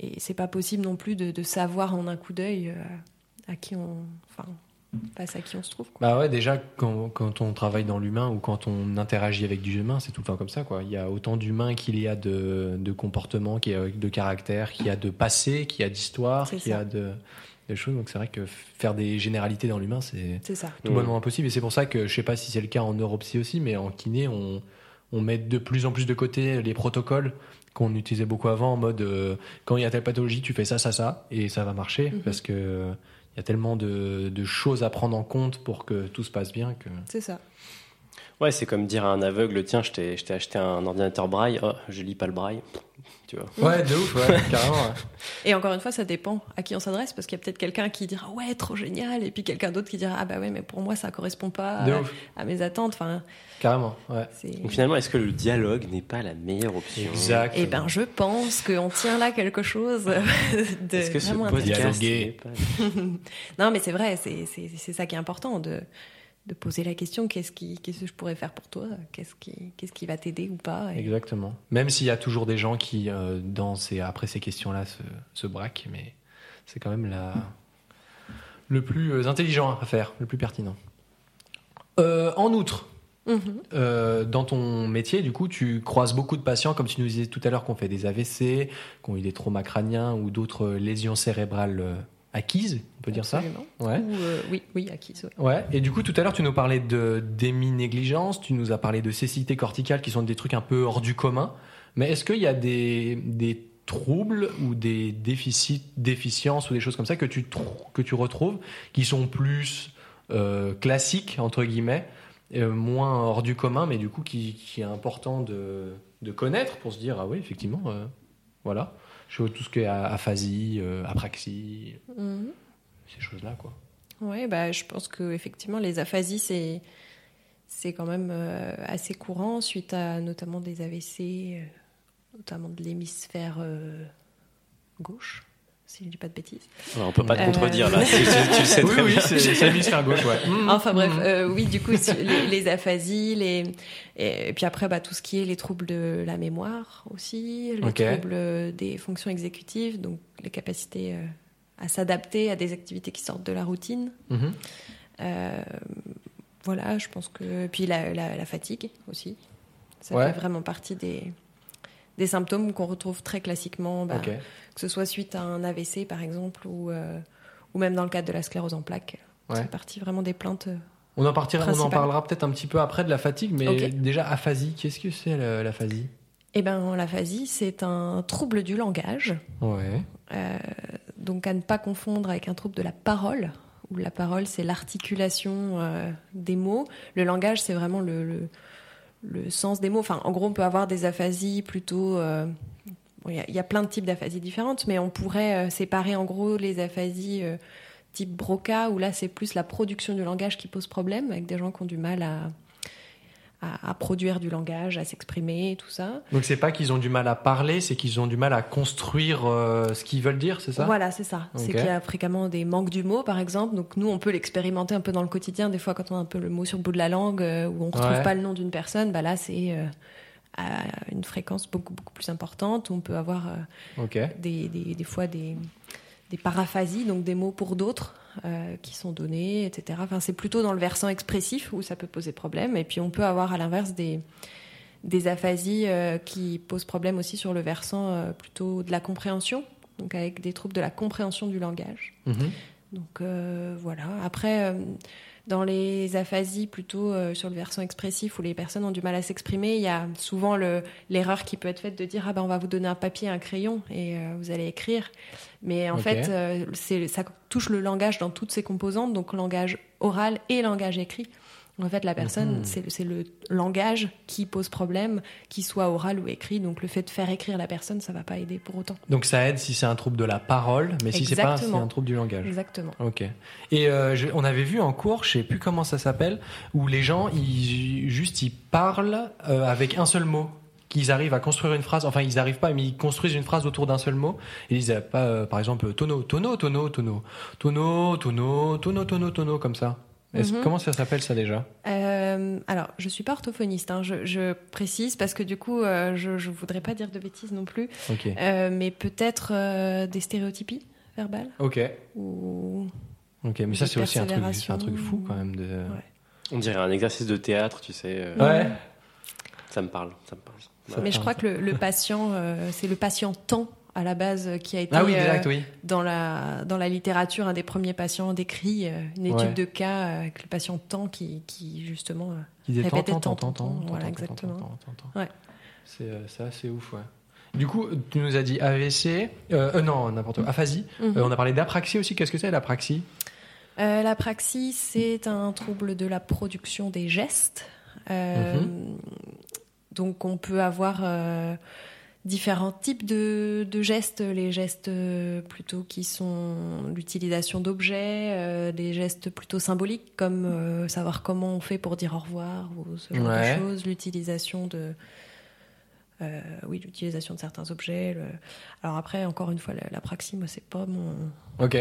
et c'est pas possible non plus de, de savoir en un coup d'œil à qui on, enfin, face à qui on se trouve. quoi. Bah ouais, déjà, quand, quand on travaille dans l'humain ou quand on interagit avec du humain, c'est tout le temps comme ça, quoi. Il y a autant d'humains qu'il y a de, de comportements, qu'il y a de caractère, qu'il y a de passé, qu'il y a d'histoire, qu'il y a de, de choses. Donc c'est vrai que faire des généralités dans l'humain, c'est tout bonnement impossible. Et c'est pour ça que, je sais pas si c'est le cas en neuropsy aussi, mais en kiné, on, on met de plus en plus de côté les protocoles qu'on utilisait beaucoup avant en mode euh, quand il y a telle pathologie, tu fais ça, ça, ça, et ça va marcher Mhm. parce que y a tellement de, de choses à prendre en compte pour que tout se passe bien que. C'est ça. Ouais, c'est comme dire à un aveugle, tiens, je t'ai je t'ai acheté un ordinateur braille, oh, je lis pas le braille. Tu vois. Ouais, de ouf, ouais, carrément. ouais. Et encore une fois, ça dépend à qui on s'adresse, parce qu'il y a peut-être quelqu'un qui dira ouais, trop génial, et puis quelqu'un d'autre qui dira ah bah ouais, mais pour moi ça correspond pas à, mes attentes. Enfin, carrément, ouais. Donc finalement, est-ce que le dialogue n'est pas la meilleure option Exact. Eh ben, je pense qu'on tient là quelque chose de Est-ce que ce vraiment podcast intéressant. Dialoguer. pas- Non, mais c'est vrai, c'est c'est- c'est ça qui est important de, de poser la question qu'est-ce qui, qu'est-ce que je pourrais faire pour toi Qu'est-ce qui, qu'est-ce qui va t'aider ou pas Et- Exactement. Même s'il y a toujours des gens qui, euh, dans ces, après ces questions-là, se, se braquent, mais c'est quand même la, le plus euh, intelligent à faire, le plus pertinent. Euh, en outre, Mhm. euh, dans ton métier, du coup, tu croises beaucoup de patients, comme tu nous disais tout à l'heure, qui ont fait des AVC, qui ont eu des traumas crâniens ou d'autres lésions cérébrales acquises, on peut dire ça Absolument. Ouais. Ou, euh, oui, oui, acquise. ouais. Ouais, et du coup, tout à l'heure, tu nous parlais de d'émi-négligence, tu nous as parlé de cécité corticale, qui sont des trucs un peu hors du commun. Mais est-ce qu'il y a des, des troubles ou des déficits, déficiences ou des choses comme ça que tu, que tu retrouves, qui sont plus euh, classiques, entre guillemets, euh, moins hors du commun, mais du coup, qui, qui est important de, de connaître pour se dire, ah oui, effectivement, voilà. Je vois tout ce qui est aphasie, euh, apraxie, Mhm. ces choses-là, quoi. Ouais, bah, je pense que effectivement les aphasies c'est c'est quand même euh, assez courant suite à notamment des AVC, euh, notamment de l'hémisphère euh, gauche, si je dis pas de bêtises. Alors, on peut pas te Euh, contredire là. tu, tu- tu le sais Oui, très oui, bien. c'est c'est l'hémisphère gauche, ouais. Enfin bref, euh, oui, du coup, les, les aphasies, les, et, et puis après, bah, tout ce qui est les troubles de la mémoire aussi, les troubles des fonctions exécutives, donc les capacités euh, à s'adapter à des activités qui sortent de la routine. Mhm. Euh, voilà, je pense que. Puis la, la- la fatigue aussi. Ça Ouais. fait vraiment partie des, des symptômes qu'on retrouve très classiquement, bah, que ce soit suite à un AVC par exemple, ou, euh, ou même dans le cadre de la sclérose en plaques. Ouais. C'est partie vraiment des plaintes. euh, On en, partira, on en Principal. parlera peut-être un petit peu après de la fatigue, mais déjà, aphasie, qu'est-ce que c'est l'aphasie Eh ben, l'aphasie, c'est un trouble du langage, Ouais. euh, donc à ne pas confondre avec un trouble de la parole, où la parole, c'est l'articulation euh, des mots. Le langage, c'est vraiment le, le, le sens des mots. Enfin, en gros, on peut avoir des aphasies plutôt... euh, bon, Il y, a- il y a plein de types d'aphasies différentes, mais on pourrait euh, séparer en gros les aphasies euh, type Broca, où là, c'est plus la production du langage qui pose problème, avec des gens qui ont du mal à, à, à produire du langage, à s'exprimer, tout ça. Donc c'est pas qu'ils ont du mal à parler, c'est qu'ils ont du mal à construire euh, ce qu'ils veulent dire, c'est ça? Voilà, c'est ça. C'est qu'il y a fréquemment des manques du mot, par exemple. Donc nous, on peut l'expérimenter un peu dans le quotidien. Des fois, quand on a un peu le mot sur le bout de la langue, euh, où on retrouve Ouais. pas le nom d'une personne, bah là, c'est euh, à une fréquence beaucoup beaucoup plus importante. On peut avoir euh, des, des fois des, des paraphasies, donc des mots pour d'autres euh, qui sont donnés, etc. Enfin, c'est plutôt dans le versant expressif où ça peut poser problème. Et puis on peut avoir à l'inverse des, des aphasies euh, qui posent problème aussi sur le versant euh, plutôt de la compréhension, donc avec des troubles de la compréhension du langage. Mhm. Donc voilà. Après, dans les aphasies plutôt euh, sur le versant expressif où les personnes ont du mal à s'exprimer, il y a souvent le- l'erreur qui peut être faite de dire ah ben on va vous donner un papier, un crayon et euh, vous allez écrire. Mais en fait, euh, ça touche le langage dans toutes ses composantes, donc langage oral et langage écrit. En fait, la personne, Mhm. c'est le- langage qui pose problème, qu'il soit oral ou écrit. Donc, le fait de faire écrire la personne, ça va pas aider pour autant. Donc ça aide si c'est un trouble de la parole, mais si c'est pas si Exactement. un trouble du langage. Exactement. Ok. Et euh, je- on avait vu en cours, je sais plus comment ça s'appelle, où les gens, ils, juste ils parlent euh, avec un seul mot. Qu'ils arrivent à construire une phrase, enfin ils arrivent pas, mais ils construisent une phrase autour d'un seul mot. Et ils disent euh, pas, euh, par exemple, tonneau, tonneau, tonneau, tonneau, tonneau, tonneau, tonneau, tonneau, tonneau, comme ça. Est-ce- Mhm. Comment ça s'appelle ça déjà? Euh, alors, je suis pas orthophoniste, hein, je, je précise parce que du coup, euh, je, je voudrais pas dire de bêtises non plus. Euh, mais peut-être euh, des stéréotypies verbales Ok. ou Ok, mais ça c'est aussi un truc, c'est un truc fou quand même de. On dirait un exercice de théâtre, tu sais. euh, Ouais. Ça me parle. Ça me parle. Ça Mais je parle, crois que le, le patient, euh, c'est le patient temps à la base euh, qui a été Ah oui, euh, exact, oui. dans la dans la littérature un des premiers patients décrits, euh, une étude Ouais. de cas euh, avec le patient temps qui, qui justement. euh, tant, tant, tant, tant, tant, voilà, exactement. Ouais. C'est euh, c'est assez ouf, ouais. Du coup, tu nous as dit AVC, euh, euh, non, n'importe quoi, aphasie. mhm. Euh, on a parlé d'apraxie aussi. Qu'est-ce que c'est l'apraxie Euh, la praxis, c'est un trouble de la production des gestes. Euh, Donc, on peut avoir euh, différents types de, de gestes. Les gestes euh, plutôt qui sont l'utilisation d'objets, euh, des gestes plutôt symboliques, comme euh, savoir comment on fait pour dire au revoir ou ce genre Ouais. de choses. L'utilisation de. euh, oui, l'utilisation de certains objets. le- Alors après, encore une fois, la, la praxis, moi, c'est pas mon, Ok.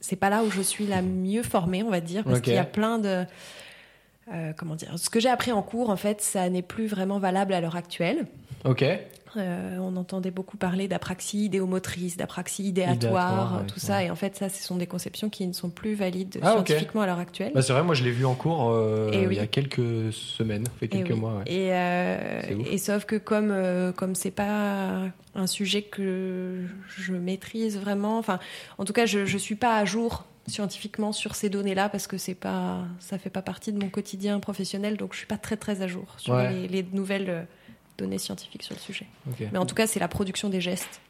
c'est pas là où je suis la mieux formée, on va dire, parce qu'il y a plein de. comment dire Ce que j'ai appris en cours, en fait, ça n'est plus vraiment valable à l'heure actuelle. Ok. Euh, on entendait beaucoup parler d'apraxie idéomotrice, d'apraxie idéatoire, Idéatoire, ouais, tout ça, ouais. et en fait, ça, ce sont des conceptions qui ne sont plus valides Ah, scientifiquement à l'heure actuelle. Bah, c'est vrai, moi je l'ai vu en cours euh, Eh il oui. y a quelques semaines, fait Et quelques oui. mois. Ouais. Et, euh, et sauf que comme euh, comme c'est pas un sujet que je maîtrise vraiment, enfin, en tout cas, je je suis pas à jour scientifiquement sur ces données-là parce que c'est pas ça fait pas partie de mon quotidien professionnel, donc je suis pas très très à jour sur les, les nouvelles euh, données scientifiques sur le sujet. Mais en tout cas, c'est la production des gestes.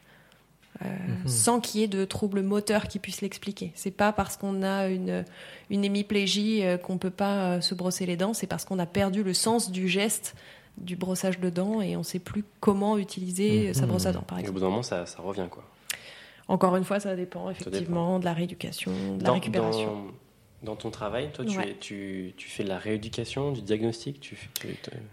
euh, Mhm. sans qu'il y ait de troubles moteurs qui puissent l'expliquer. C'est pas parce qu'on a une, une hémiplégie euh, qu'on peut pas euh, se brosser les dents, c'est parce qu'on a perdu le sens du geste du brossage de dents et on sait plus comment utiliser Mhm. sa brosse à dents, par Et au exemple. bout d'un moment, ça, ça revient quoi. Encore une fois, ça dépend effectivement de la rééducation, de la récupération. dans- Dans ton travail, toi, tu, Ouais. es- tu, tu fais de la rééducation, du diagnostic tu, tu-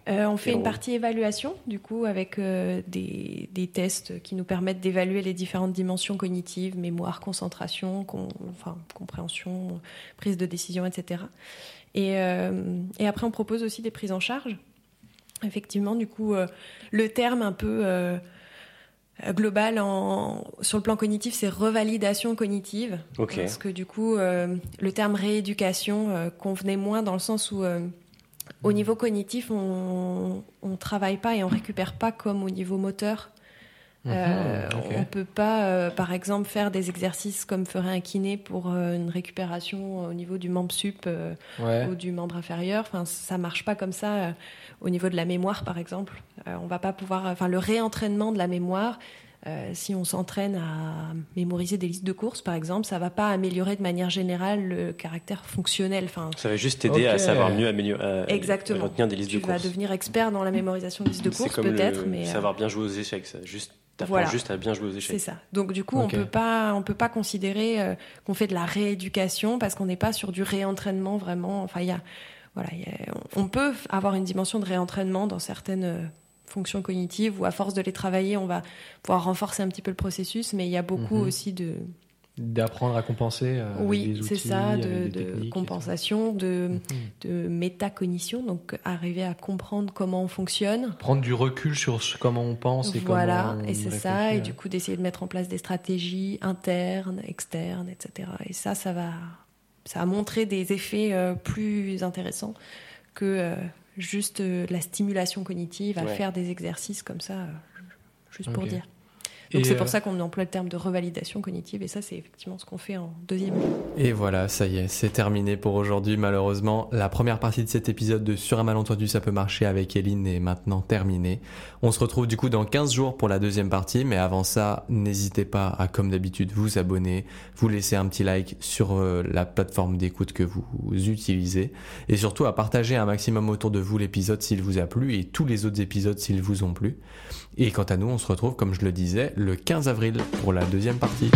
Euh, on fait une partie évaluation, du coup, avec euh, des, des tests qui nous permettent d'évaluer les différentes dimensions cognitives, mémoire, concentration, enfin, compréhension, prise de décision, etc. Et, euh, et après, on propose aussi des prises en charge. Effectivement, du coup, le terme un peu global en, sur le plan cognitif, c'est revalidation cognitive. Parce que du coup, euh, le terme rééducation euh, convenait moins dans le sens où, euh, au niveau cognitif, on ne travaille pas et on récupère pas comme au niveau moteur. Euh, Mhm. On peut pas, euh, par exemple, faire des exercices comme ferait un kiné pour euh, une récupération au niveau du membre sup euh, Ouais. ou du membre inférieur. Enfin, ça marche pas comme ça euh, au niveau de la mémoire, par exemple. Euh, on va pas pouvoir, enfin, le réentraînement de la mémoire. euh, si on s'entraîne à mémoriser des listes de courses, par exemple, ça va pas améliorer de manière générale le caractère fonctionnel. Enfin, Ça va juste t'aider à savoir mieux améliorer, à Exactement. retenir des listes tu de vas courses. devenir expert dans la mémorisation de listes de courses, peut-être, le mais euh, savoir bien jouer aux échecs. Ça. Juste, t'apprends Voilà. juste à bien jouer aux C'est échecs. ça. Donc du coup, on peut pas, on peut pas considérer euh, qu'on fait de la rééducation parce qu'on n'est pas sur du réentraînement vraiment. Enfin, il y a, voilà, il y a- on peut avoir une dimension de réentraînement dans certaines euh, fonctions cognitives où à force de les travailler, on va pouvoir renforcer un petit peu le processus, mais il y a beaucoup Mhm. aussi de, D'apprendre à compenser. euh, avec oui, c'est outils, ça, de, des de compensation, de, Mhm. de métacognition, donc arriver à comprendre comment on fonctionne. Prendre du recul sur ce- comment on pense et Voilà, comment on et c'est ça, et du coup d'essayer de mettre en place des stratégies internes, externes, etc. Et ça, ça va, ça a montré des effets euh, plus intéressants que euh, juste euh, la stimulation cognitive, à Ouais. faire des exercices comme ça, euh, juste pour dire. Donc c'est euh, pour ça qu'on emploie le terme de revalidation cognitive, et ça c'est effectivement ce qu'on fait en deuxième. Et voilà, ça y est, c'est terminé pour aujourd'hui. Malheureusement, la première partie de cet épisode de Sur un malentendu, ça peut marcher avec Eline est maintenant terminée. On se retrouve du coup dans 15 jours pour la deuxième partie, mais avant ça, n'hésitez pas à, comme d'habitude, vous abonner, vous laisser un petit like sur euh, la plateforme d'écoute que vous utilisez, et surtout à partager un maximum autour de vous l'épisode s'il vous a plu et tous les autres épisodes s'ils vous ont plu. Et quant à nous, on se retrouve, comme je le disais, le 15 avril pour la deuxième partie.